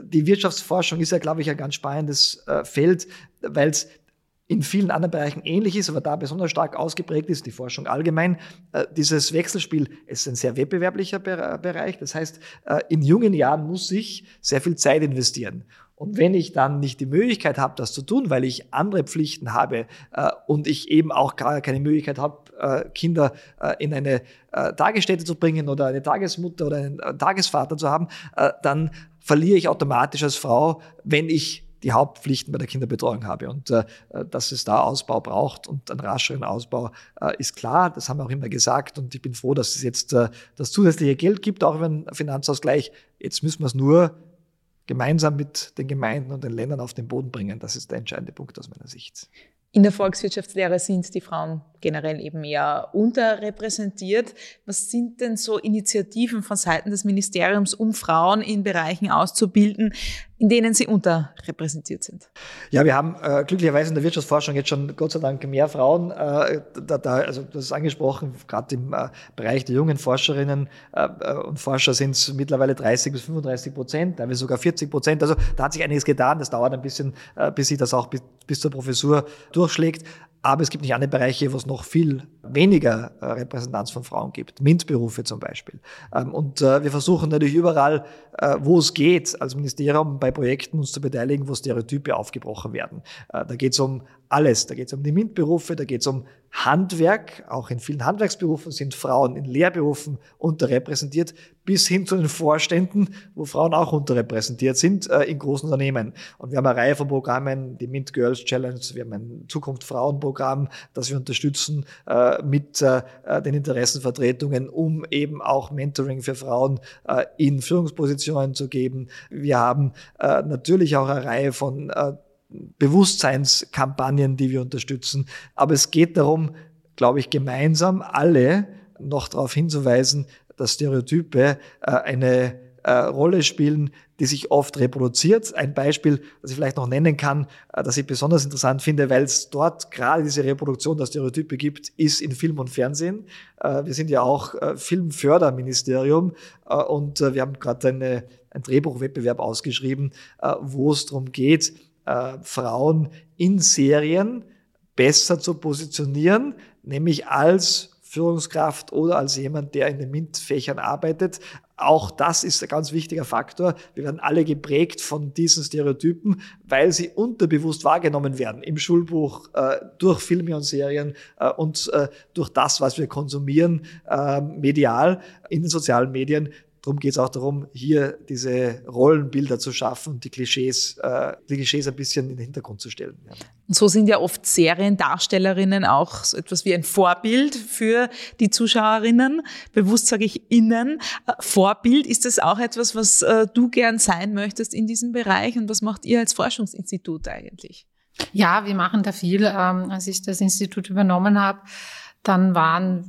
die Wirtschaftsforschung ist ja, glaube ich, ein ganz spannendes Feld, weil es in vielen anderen Bereichen ähnlich ist, aber da besonders stark ausgeprägt ist, die Forschung allgemein. Äh, dieses Wechselspiel ist ein sehr wettbewerblicher Bereich. Das heißt, äh, in jungen Jahren muss ich sehr viel Zeit investieren. Und wenn ich dann nicht die Möglichkeit habe, das zu tun, weil ich andere Pflichten habe äh, und ich eben auch gar keine Möglichkeit habe, Kinder in eine Tagesstätte zu bringen oder eine Tagesmutter oder einen Tagesvater zu haben, dann verliere ich automatisch als Frau, wenn ich die Hauptpflichten bei der Kinderbetreuung habe. Und äh, dass es da Ausbau braucht und einen rascheren Ausbau äh, ist klar. Das haben wir auch immer gesagt. Und ich bin froh, dass es jetzt äh, das zusätzliche Geld gibt, auch einen Finanzausgleich. Jetzt müssen wir es nur gemeinsam mit den Gemeinden und den Ländern auf den Boden bringen. Das ist der entscheidende Punkt aus meiner Sicht. In der Volkswirtschaftslehre sind die Frauen generell eben eher unterrepräsentiert. Was sind denn so Initiativen von Seiten des Ministeriums, um Frauen in Bereichen auszubilden, in denen sie unterrepräsentiert sind? Ja, wir haben äh, glücklicherweise in der Wirtschaftsforschung jetzt schon Gott sei Dank mehr Frauen. Äh, da, da, also das ist angesprochen, gerade im äh, Bereich der jungen Forscherinnen äh, äh, und Forscher sind es mittlerweile 30 bis 35 Prozent, teilweise sogar 40 Prozent. Also da hat sich einiges getan. Das dauert ein bisschen, äh, bis sie das auch bis, bis zur Professur durchschlägt. Aber es gibt nicht andere Bereiche, wo es noch viel weniger äh, Repräsentanz von Frauen gibt. MINT-Berufe zum Beispiel. Ähm, und äh, wir versuchen natürlich überall, äh, wo es geht, als Ministerium bei Projekten uns zu beteiligen, wo Stereotype aufgebrochen werden. Da geht es um alles. Da geht es um die MINT-Berufe, da geht es um Handwerk. Auch in vielen Handwerksberufen sind Frauen in Lehrberufen unterrepräsentiert, bis hin zu den Vorständen, wo Frauen auch unterrepräsentiert sind äh, in großen Unternehmen. Und wir haben eine Reihe von Programmen, die MINT Girls Challenge, wir haben ein Zukunft Frauen Programm, das wir unterstützen äh, mit äh, den Interessenvertretungen, um eben auch Mentoring für Frauen äh, in Führungspositionen zu geben. Wir haben äh, natürlich auch eine Reihe von äh, Bewusstseinskampagnen, die wir unterstützen. Aber es geht darum, glaube ich, gemeinsam alle noch darauf hinzuweisen, dass Stereotype äh, eine äh, Rolle spielen, die sich oft reproduziert. Ein Beispiel, das ich vielleicht noch nennen kann, äh, das ich besonders interessant finde, weil es dort gerade diese Reproduktion der Stereotype gibt, ist in Film und Fernsehen. Wir sind ja auch Filmförderministerium und wir haben gerade eine, einen Drehbuchwettbewerb ausgeschrieben, wo es darum geht, äh, Frauen in Serien besser zu positionieren, nämlich als Führungskraft oder als jemand, der in den MINT-Fächern arbeitet. Auch das ist ein ganz wichtiger Faktor. Wir werden alle geprägt von diesen Stereotypen, weil sie unterbewusst wahrgenommen werden im Schulbuch, äh, durch Filme und Serien äh, und äh, durch das, was wir konsumieren, medial in den sozialen Medien darum geht es auch darum, hier diese Rollenbilder zu schaffen und die Klischees, äh, die Klischees ein bisschen in den Hintergrund zu stellen. Ja. Und so sind ja oft Seriendarstellerinnen auch so etwas wie ein Vorbild für die Zuschauerinnen. Bewusst sage ich innen. Äh, Vorbild, ist das auch etwas, was äh, du gern sein möchtest in diesem Bereich? Und was macht ihr als Forschungsinstitut eigentlich? Ja, wir machen da viel. Ähm, als ich das Institut übernommen habe, dann waren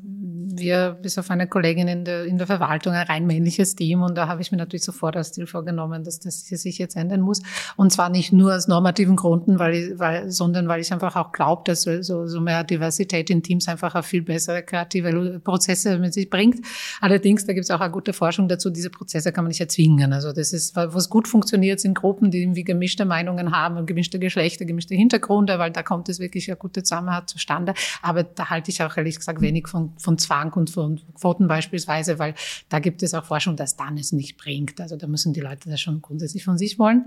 wir bis auf eine Kollegin in der, in der Verwaltung ein rein männliches Team und da habe ich mir natürlich sofort als Ziel vorgenommen, dass das sich jetzt ändern muss. Und zwar nicht nur aus normativen Gründen, weil ich, weil, sondern weil ich einfach auch glaube, dass so, so mehr Diversität in Teams einfach auch viel bessere kreative Prozesse mit sich bringt. Allerdings, da gibt es auch eine gute Forschung dazu, diese Prozesse kann man nicht erzwingen. Also das ist, was gut funktioniert, sind Gruppen, die irgendwie gemischte Meinungen haben und gemischte Geschlechter, gemischte Hintergründe, weil da kommt es wirklich eine gute Zusammenhalt zustande. Aber da halte ich auch ehrlich gesagt wenig von, von Zwang und von Quoten beispielsweise, weil da gibt es auch Forschung, dass dann es nicht bringt. Also da müssen die Leute das schon grundsätzlich von sich wollen.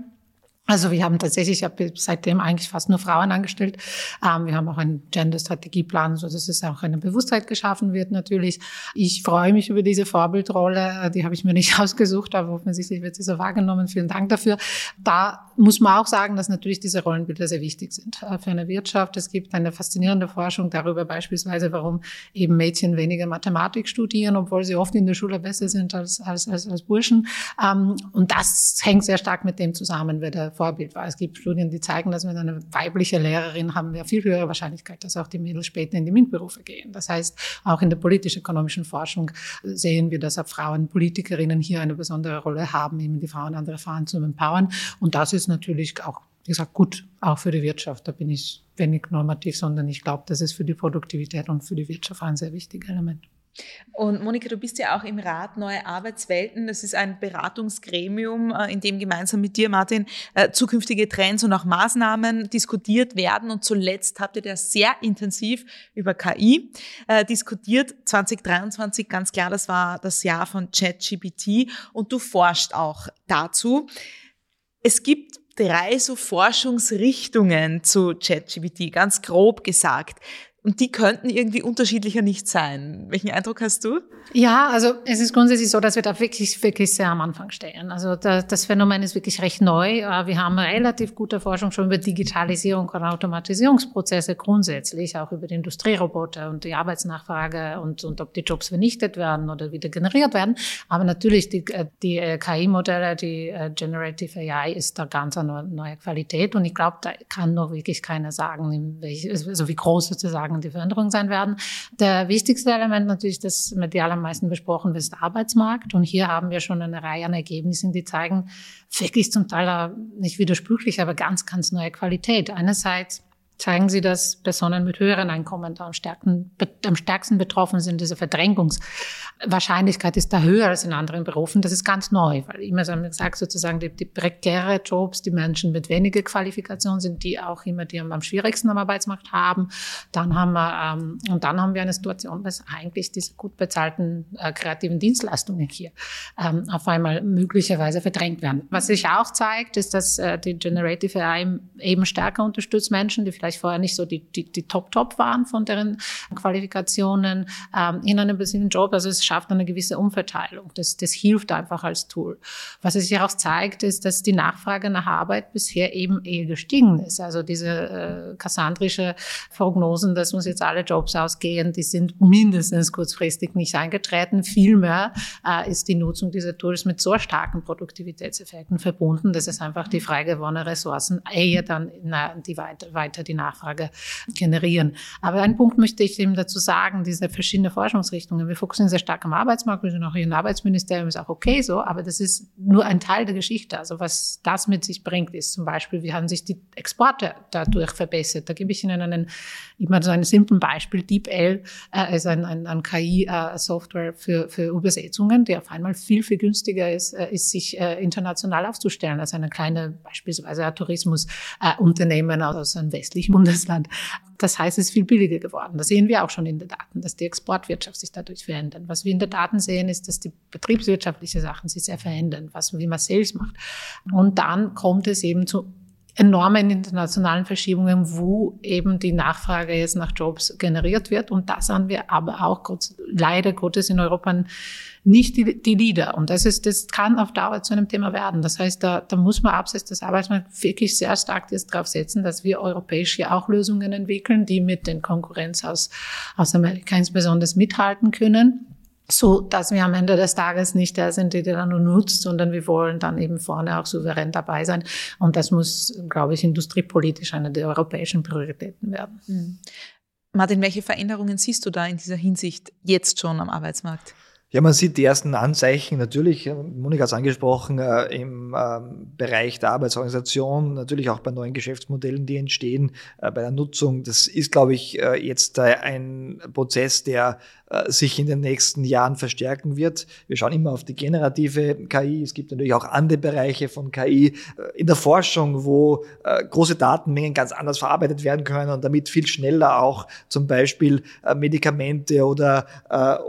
Also wir haben tatsächlich, ich habe seitdem eigentlich fast nur Frauen angestellt. Ähm, wir haben auch einen Gender-Strategieplan, so dass es auch eine Bewusstheit geschaffen wird natürlich. Ich freue mich über diese Vorbildrolle, die habe ich mir nicht ausgesucht, aber offensichtlich wird sie so wahrgenommen. Vielen Dank dafür. Da muss man auch sagen, dass natürlich diese Rollenbilder sehr wichtig sind äh, für eine Wirtschaft. Es gibt eine faszinierende Forschung darüber beispielsweise, warum eben Mädchen weniger Mathematik studieren, obwohl sie oft in der Schule besser sind als, als, als, als Burschen. Ähm, und das hängt sehr stark mit dem zusammen, wer der Vorbild war. Es gibt Studien, die zeigen, dass mit einer weiblichen Lehrerin haben wir viel höhere Wahrscheinlichkeit, dass auch die Mädels später in die MINT-Berufe gehen. Das heißt, auch in der politisch-ökonomischen Forschung sehen wir, dass auch Frauen, Politikerinnen hier eine besondere Rolle haben, eben die Frauen andere Frauen zu empowern. Und das ist natürlich auch wie gesagt, gut, auch für die Wirtschaft. Da bin ich wenig normativ, sondern ich glaube, das ist für die Produktivität und für die Wirtschaft ein sehr wichtiges Element. Und Monika, du bist ja auch im Rat Neue Arbeitswelten. Das ist ein Beratungsgremium, äh, in dem gemeinsam mit dir, Martin, äh, zukünftige Trends und auch Maßnahmen diskutiert werden. Und zuletzt habt ihr da sehr intensiv über KI äh, diskutiert. 2023, ganz klar, das war das Jahr von ChatGPT. Und du forschst auch dazu. Es gibt drei so Forschungsrichtungen zu ChatGPT, ganz grob gesagt. Und die könnten irgendwie unterschiedlicher nicht sein. Welchen Eindruck hast du? Ja, also es ist grundsätzlich so, dass wir da wirklich, wirklich sehr am Anfang stehen. Also da, das Phänomen ist wirklich recht neu. Äh, wir haben relativ gute Forschung schon über Digitalisierung und Automatisierungsprozesse grundsätzlich, auch über die Industrieroboter und die Arbeitsnachfrage und, und ob die Jobs vernichtet werden oder wieder generiert werden. Aber natürlich die, äh, die äh, KI-Modelle, die Generative AI ist da ganz eine neue Qualität. Und ich glaube, da kann noch wirklich keiner sagen, also wie groß sozusagen Tagen die sein werden. Der wichtigste Element natürlich, das medial am meisten besprochen wird, ist der Arbeitsmarkt. Und hier haben wir schon eine Reihe an Ergebnissen, die zeigen, wirklich zum Teil nicht widersprüchlich, aber ganz, ganz neue Qualität. Einerseits zeigen sie, dass Personen mit höheren Einkommen am, stärksten, am stärksten betroffen sind. Diese Verdrängungswahrscheinlichkeit ist da höher als in anderen Berufen. Das ist ganz neu, weil immer so haben gesagt, sozusagen die, die prekäre Jobs, die Menschen mit weniger Qualifikation sind, die auch immer die am, am schwierigsten am Arbeitsmarkt haben. Dann haben wir, ähm, und dann haben wir eine Situation, dass eigentlich diese gut bezahlten äh, kreativen Dienstleistungen hier ähm, auf einmal möglicherweise verdrängt werden. Was sich auch zeigt, ist, dass äh, die Generative AI eben stärker unterstützt Menschen, die vielleicht vorher nicht so die, die, die Top-Top waren von deren Qualifikationen ähm, in einem bestimmten Job. Also es schafft eine gewisse Umverteilung. Das, das hilft einfach als Tool. Was es sich auch zeigt, ist, dass die Nachfrage nach Arbeit bisher eben eher gestiegen ist. Also diese äh, kassandrische Prognosen, dass uns jetzt alle Jobs ausgehen, die sind mindestens kurzfristig nicht eingetreten. Vielmehr äh, ist die Nutzung dieser Tools mit so starken Produktivitätseffekten verbunden, dass es einfach die frei gewonnenen Ressourcen eher dann na, die weiter, weiter die Nachfrage generieren. Aber einen Punkt möchte ich eben dazu sagen, diese verschiedenen Forschungsrichtungen. Wir fokussieren sehr stark am Arbeitsmarkt, wir sind auch hier im Arbeitsministerium, ist auch okay so, aber das ist nur ein Teil der Geschichte. Also was das mit sich bringt, ist zum Beispiel, wie haben sich die Exporte dadurch verbessert. Da gebe ich Ihnen einen, immer so ein simples Beispiel. DeepL äh, ist ein, ein, ein KI-Software äh, für, für Übersetzungen, die auf einmal viel, viel günstiger ist, äh, ist sich äh, international aufzustellen als eine kleine, beispielsweise ein Tourismusunternehmen aus einem westlichen Bundesland. Das heißt, es ist viel billiger geworden. Das sehen wir auch schon in den Daten, dass die Exportwirtschaft sich dadurch verändert. Was wir in den Daten sehen, ist, dass die betriebswirtschaftlichen Sachen sich sehr verändern, was, wie man Sales macht. Und dann kommt es eben zu enormen internationalen Verschiebungen, wo eben die Nachfrage jetzt nach Jobs generiert wird. Und da sind wir aber auch Gott, leider Gottes in Europa nicht die, die Leader. Und das ist, das kann auf Dauer zu einem Thema werden. Das heißt, da, da muss man abseits des Arbeitsmarkts wirklich sehr stark jetzt drauf setzen, dass wir europäisch hier auch Lösungen entwickeln, die mit den Konkurrenz aus, aus Amerika insbesondere mithalten können so dass wir am Ende des Tages nicht der sind, die dann nur nutzt, sondern wir wollen dann eben vorne auch souverän dabei sein. Und das muss, glaube ich, industriepolitisch eine der europäischen Prioritäten werden. Mhm. Martin, welche Veränderungen siehst du da in dieser Hinsicht jetzt schon am Arbeitsmarkt? Ja, man sieht die ersten Anzeichen natürlich, äh, Monika hat es angesprochen, äh, im ähm, Bereich der Arbeitsorganisation, natürlich auch bei neuen Geschäftsmodellen, die entstehen, äh, bei der Nutzung. Das ist, glaube ich, äh, jetzt äh, ein Prozess, der äh, sich in den nächsten Jahren verstärken wird. Wir schauen immer auf die generative KI. Es gibt natürlich auch andere Bereiche von KI in der Forschung, wo große Datenmengen ganz anders verarbeitet werden können und damit viel schneller auch zum Beispiel Medikamente oder,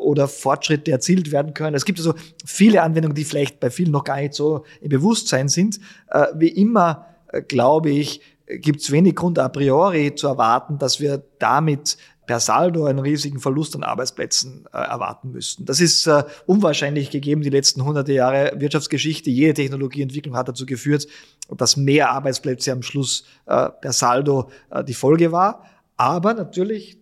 oder Fortschritte erzielt werden können. Es gibt also viele Anwendungen, die vielleicht bei vielen noch gar nicht so im Bewusstsein sind. Äh, wie immer, äh, glaube ich, gibt es wenig Grund a priori zu erwarten, dass wir damit per Saldo einen riesigen Verlust an Arbeitsplätzen äh, erwarten müssten. Das ist äh, unwahrscheinlich gegeben. Die letzten hunderte Jahre Wirtschaftsgeschichte, jede Technologieentwicklung hat dazu geführt, dass mehr Arbeitsplätze am Schluss äh, per Saldo äh, die Folge war. Aber natürlich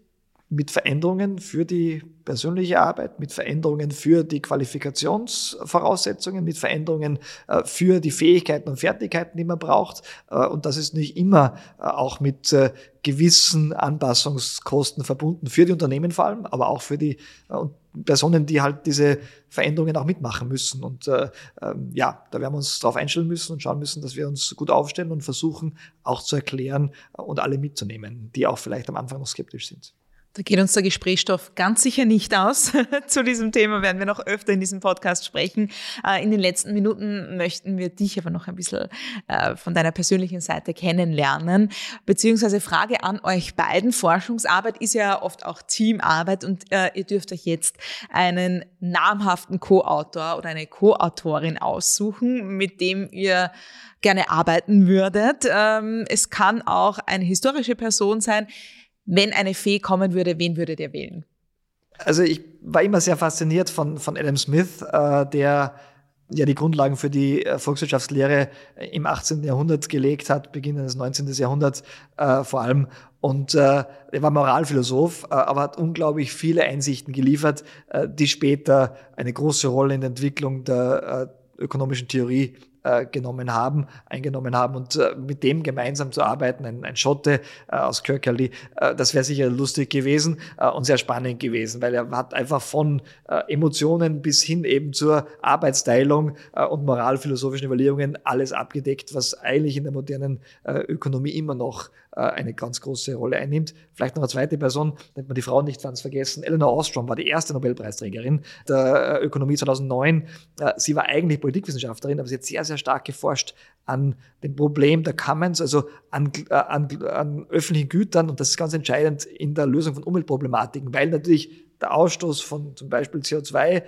mit Veränderungen für die persönliche Arbeit, mit Veränderungen für die Qualifikationsvoraussetzungen, mit Veränderungen äh, für die Fähigkeiten und Fertigkeiten, die man braucht. Äh, und das ist nicht immer äh, auch mit gewissen Anpassungskosten verbunden für die Unternehmen vor allem, aber auch für die Personen, die halt diese Veränderungen auch mitmachen müssen. Und äh, ähm, ja, da werden wir uns darauf einstellen müssen und schauen müssen, dass wir uns gut aufstellen und versuchen auch zu erklären und alle mitzunehmen, die auch vielleicht am Anfang noch skeptisch sind. Da geht uns der Gesprächsstoff ganz sicher nicht aus. Zu diesem Thema werden wir noch öfter in diesem Podcast sprechen. Äh, in den letzten Minuten möchten wir dich aber noch ein bisschen äh, von deiner persönlichen Seite kennenlernen. Beziehungsweise Frage an euch beiden. Forschungsarbeit ist ja oft auch Teamarbeit und äh, ihr dürft euch jetzt einen namhaften Co-Autor oder eine Co-Autorin aussuchen, mit dem ihr gerne arbeiten würdet. Ähm, es kann auch eine historische Person sein wenn eine Fee kommen würde, wen würdet ihr wählen? Also ich war immer sehr fasziniert von, von Adam Smith, äh, der ja die Grundlagen für die äh, Volkswirtschaftslehre im 18. Jahrhundert gelegt hat, Beginn des 19. Jahrhunderts äh, vor allem. Und äh, er war Moralphilosoph, äh, aber hat unglaublich viele Einsichten geliefert, äh, die später eine große Rolle in der Entwicklung der äh, ökonomischen Theorie äh, genommen haben, eingenommen haben und äh, mit dem gemeinsam zu arbeiten, ein, ein Schotte äh, aus Kirkcaldy, äh, das wäre sicher lustig gewesen äh, und sehr spannend gewesen, weil er hat einfach von äh, Emotionen bis hin eben zur Arbeitsteilung und moralphilosophischen Überlegungen alles abgedeckt, was eigentlich in der modernen Ökonomie immer noch eine ganz große Rolle einnimmt. Vielleicht noch eine zweite Person, damit man die Frauen nicht ganz vergessen. Eleanor Ostrom war die erste Nobelpreisträgerin der Ökonomie 2009. Sie war eigentlich Politikwissenschaftlerin, aber sie hat sehr, sehr stark geforscht an dem Problem der Commons, also an, äh, an, an öffentlichen Gütern. Und das ist ganz entscheidend in der Lösung von Umweltproblematiken, weil natürlich der Ausstoß von zum Beispiel CO2 äh,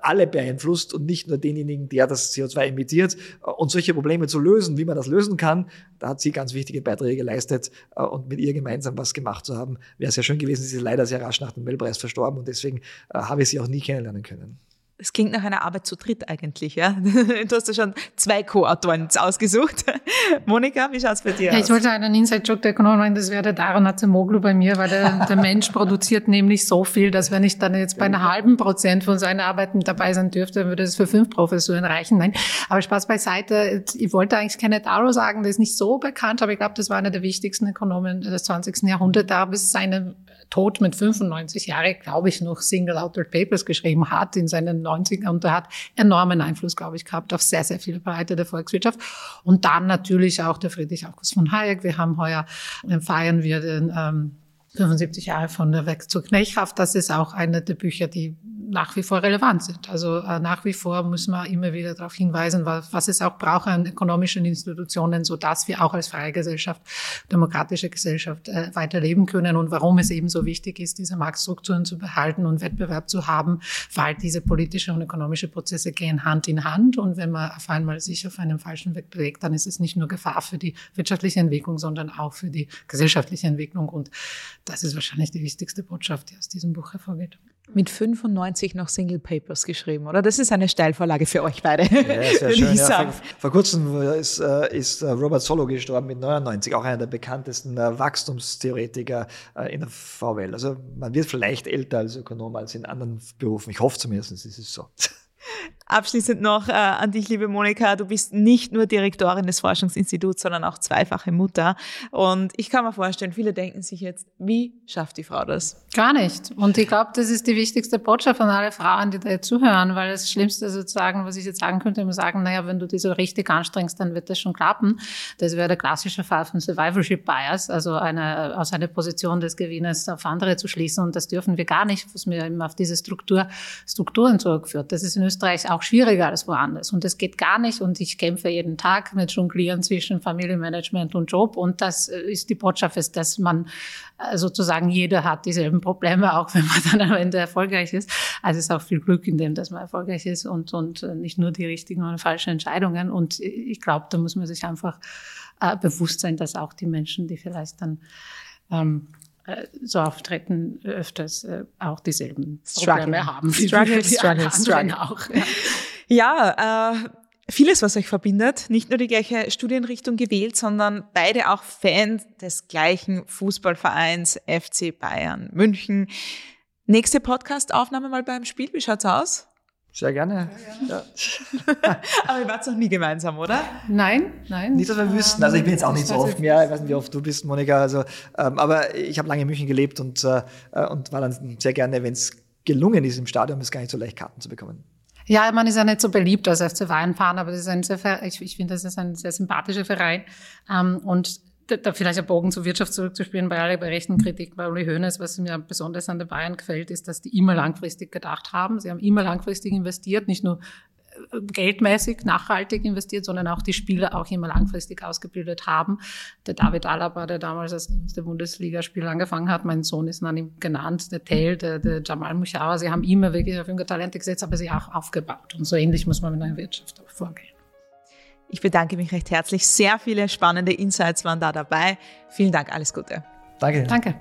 alle beeinflusst und nicht nur denjenigen, der das CO2 emittiert. Und solche Probleme zu lösen, wie man das lösen kann, da hat sie ganz wichtige Beiträge geleistet äh, und mit ihr gemeinsam was gemacht zu haben, wäre sehr schön gewesen. Sie ist leider sehr rasch nach dem Nobelpreis verstorben und deswegen äh, habe ich sie auch nie kennenlernen können. Es klingt nach einer Arbeit zu dritt eigentlich, ja. Du hast ja schon zwei Co-Autoren ausgesucht. Monika, wie schaut's bei dir ja, aus? Ich wollte einen Inside-Joke der Ökonomen machen, das wäre der Daron Acemoglu bei mir, weil der, der Mensch produziert nämlich so viel, dass wenn ich dann jetzt bei einer halben Prozent von seinen Arbeiten dabei sein dürfte, würde es für fünf Professuren reichen. Nein, aber Spaß beiseite. Ich wollte eigentlich keine Daro sagen, der ist nicht so bekannt, aber ich glaube, das war einer der wichtigsten Ökonomen des 20. Jahrhunderts. Da bis seine Tod mit 95 Jahren, glaube ich, noch Single-Authored Papers geschrieben hat in seinen 90ern und er hat enormen Einfluss, glaube ich, gehabt auf sehr, sehr viele Bereiche der Volkswirtschaft. Und dann natürlich auch der Friedrich August von Hayek. Wir haben heuer, äh, feiern wir den ähm, 75 Jahre von der Weg zur Knechtschaft. Das ist auch eine der Bücher, die nach wie vor relevant sind. Also äh, nach wie vor müssen wir immer wieder darauf hinweisen, was, was es auch braucht an ökonomischen Institutionen, so dass wir auch als freie Gesellschaft, demokratische Gesellschaft äh, weiterleben können. Und warum es eben so wichtig ist, diese Marktstrukturen zu behalten und Wettbewerb zu haben, weil diese politische und ökonomische Prozesse gehen Hand in Hand. Und wenn man auf einmal sich auf einem falschen Weg bewegt, dann ist es nicht nur Gefahr für die wirtschaftliche Entwicklung, sondern auch für die gesellschaftliche Entwicklung. Und das ist wahrscheinlich die wichtigste Botschaft, die aus diesem Buch hervorgeht mit 95 noch Single Papers geschrieben, oder? Das ist eine Steilvorlage für euch beide. Ja, sehr schön. Ja, vor, vor, kurzem ist, äh, ist äh, Robert Solo gestorben mit 99, auch einer der bekanntesten äh, Wachstumstheoretiker in der VWL. Also man wird vielleicht älter als Ökonom als in anderen Berufen. Ich hoffe zumindest, ist es so. Abschließend noch äh, an dich, liebe Monika. Du bist nicht nur Direktorin des Forschungsinstituts, sondern auch zweifache Mutter. Und ich kann mir vorstellen, viele denken sich jetzt, wie schafft die Frau das? Gar nicht. Und ich glaube, das ist die wichtigste Botschaft an alle Frauen, die da jetzt zuhören, weil das Schlimmste sozusagen, was ich jetzt sagen könnte, immer sagen, naja, wenn du dich so richtig anstrengst, dann wird das schon klappen. Das wäre der klassische Fall von Survivorship Bias, also eine, aus einer Position des Gewinners auf andere zu schließen. Und das dürfen wir gar nicht, was mir eben auf diese Struktur, Strukturen zurückführt. Das ist in Österreich auch schwieriger als woanders. Und das geht gar nicht. Und ich kämpfe jeden Tag mit Jonglieren zwischen Familienmanagement und Job. Und das äh, ist die Botschaft, ist, dass man äh, sozusagen jeder hat dieselben Probleme, auch wenn man dann am Ende erfolgreich ist. Also es ist auch viel Glück in dem, dass man erfolgreich ist und, und äh, nicht nur die richtigen oder falschen Entscheidungen. Und ich glaube, da muss man sich einfach bewusst sein, dass auch die Menschen, die vielleicht dann ähm, so auftreten, öfters äh, auch dieselben Probleme haben. Struggle, struggle, struggle. Auch, ja, ja äh, vieles, was euch verbindet. Nicht nur die gleiche Studienrichtung gewählt, sondern beide auch Fans des gleichen Fußballvereins FC Bayern München. Nächste Podcast-Aufnahme mal beim Spiel. Wie schaut's aus? Sehr gerne. Ja. Aber ihr wart noch nie gemeinsam, oder? Nein, nein. Nicht, dass wir wüssten. Also ich bin jetzt auch nicht so oft mehr. Ich weiß nicht, wie oft du bist, Monika. Also, ähm, aber ich habe lange in München gelebt und, äh, und war dann sehr gerne, wenn es gelungen ist, im Stadion ist gar nicht so leicht Karten zu bekommen. Ja, man ist ja nicht so beliebt als FC Bayern-Fan, aber das ist ein sehr, ich, ich finde, das ist ein sehr sympathischer Verein. Ähm, und da vielleicht ein Bogen zur Wirtschaft zurückzuspielen, bei aller berechten Kritik bei Uli Hoeneß, was mir besonders an den Bayern gefällt, ist, dass die immer langfristig gedacht haben. Sie haben immer langfristig investiert, nicht nur äh, geldmäßig nachhaltig investiert, sondern auch die Spieler auch immer langfristig ausgebildet haben. Der David Alaba, der damals als der Bundesligaspiel angefangen hat, mein Sohn ist nach ihm genannt, der Tail, der, der Jamal Mushawa, sie haben immer wirklich auf junge Talente gesetzt, aber sie auch aufgebaut. Und so ähnlich muss man mit einer Wirtschaft auch vorgehen. Ich bedanke mich recht herzlich. Sehr viele spannende Insights waren da dabei. Vielen Dank, alles Gute. Danke. Danke.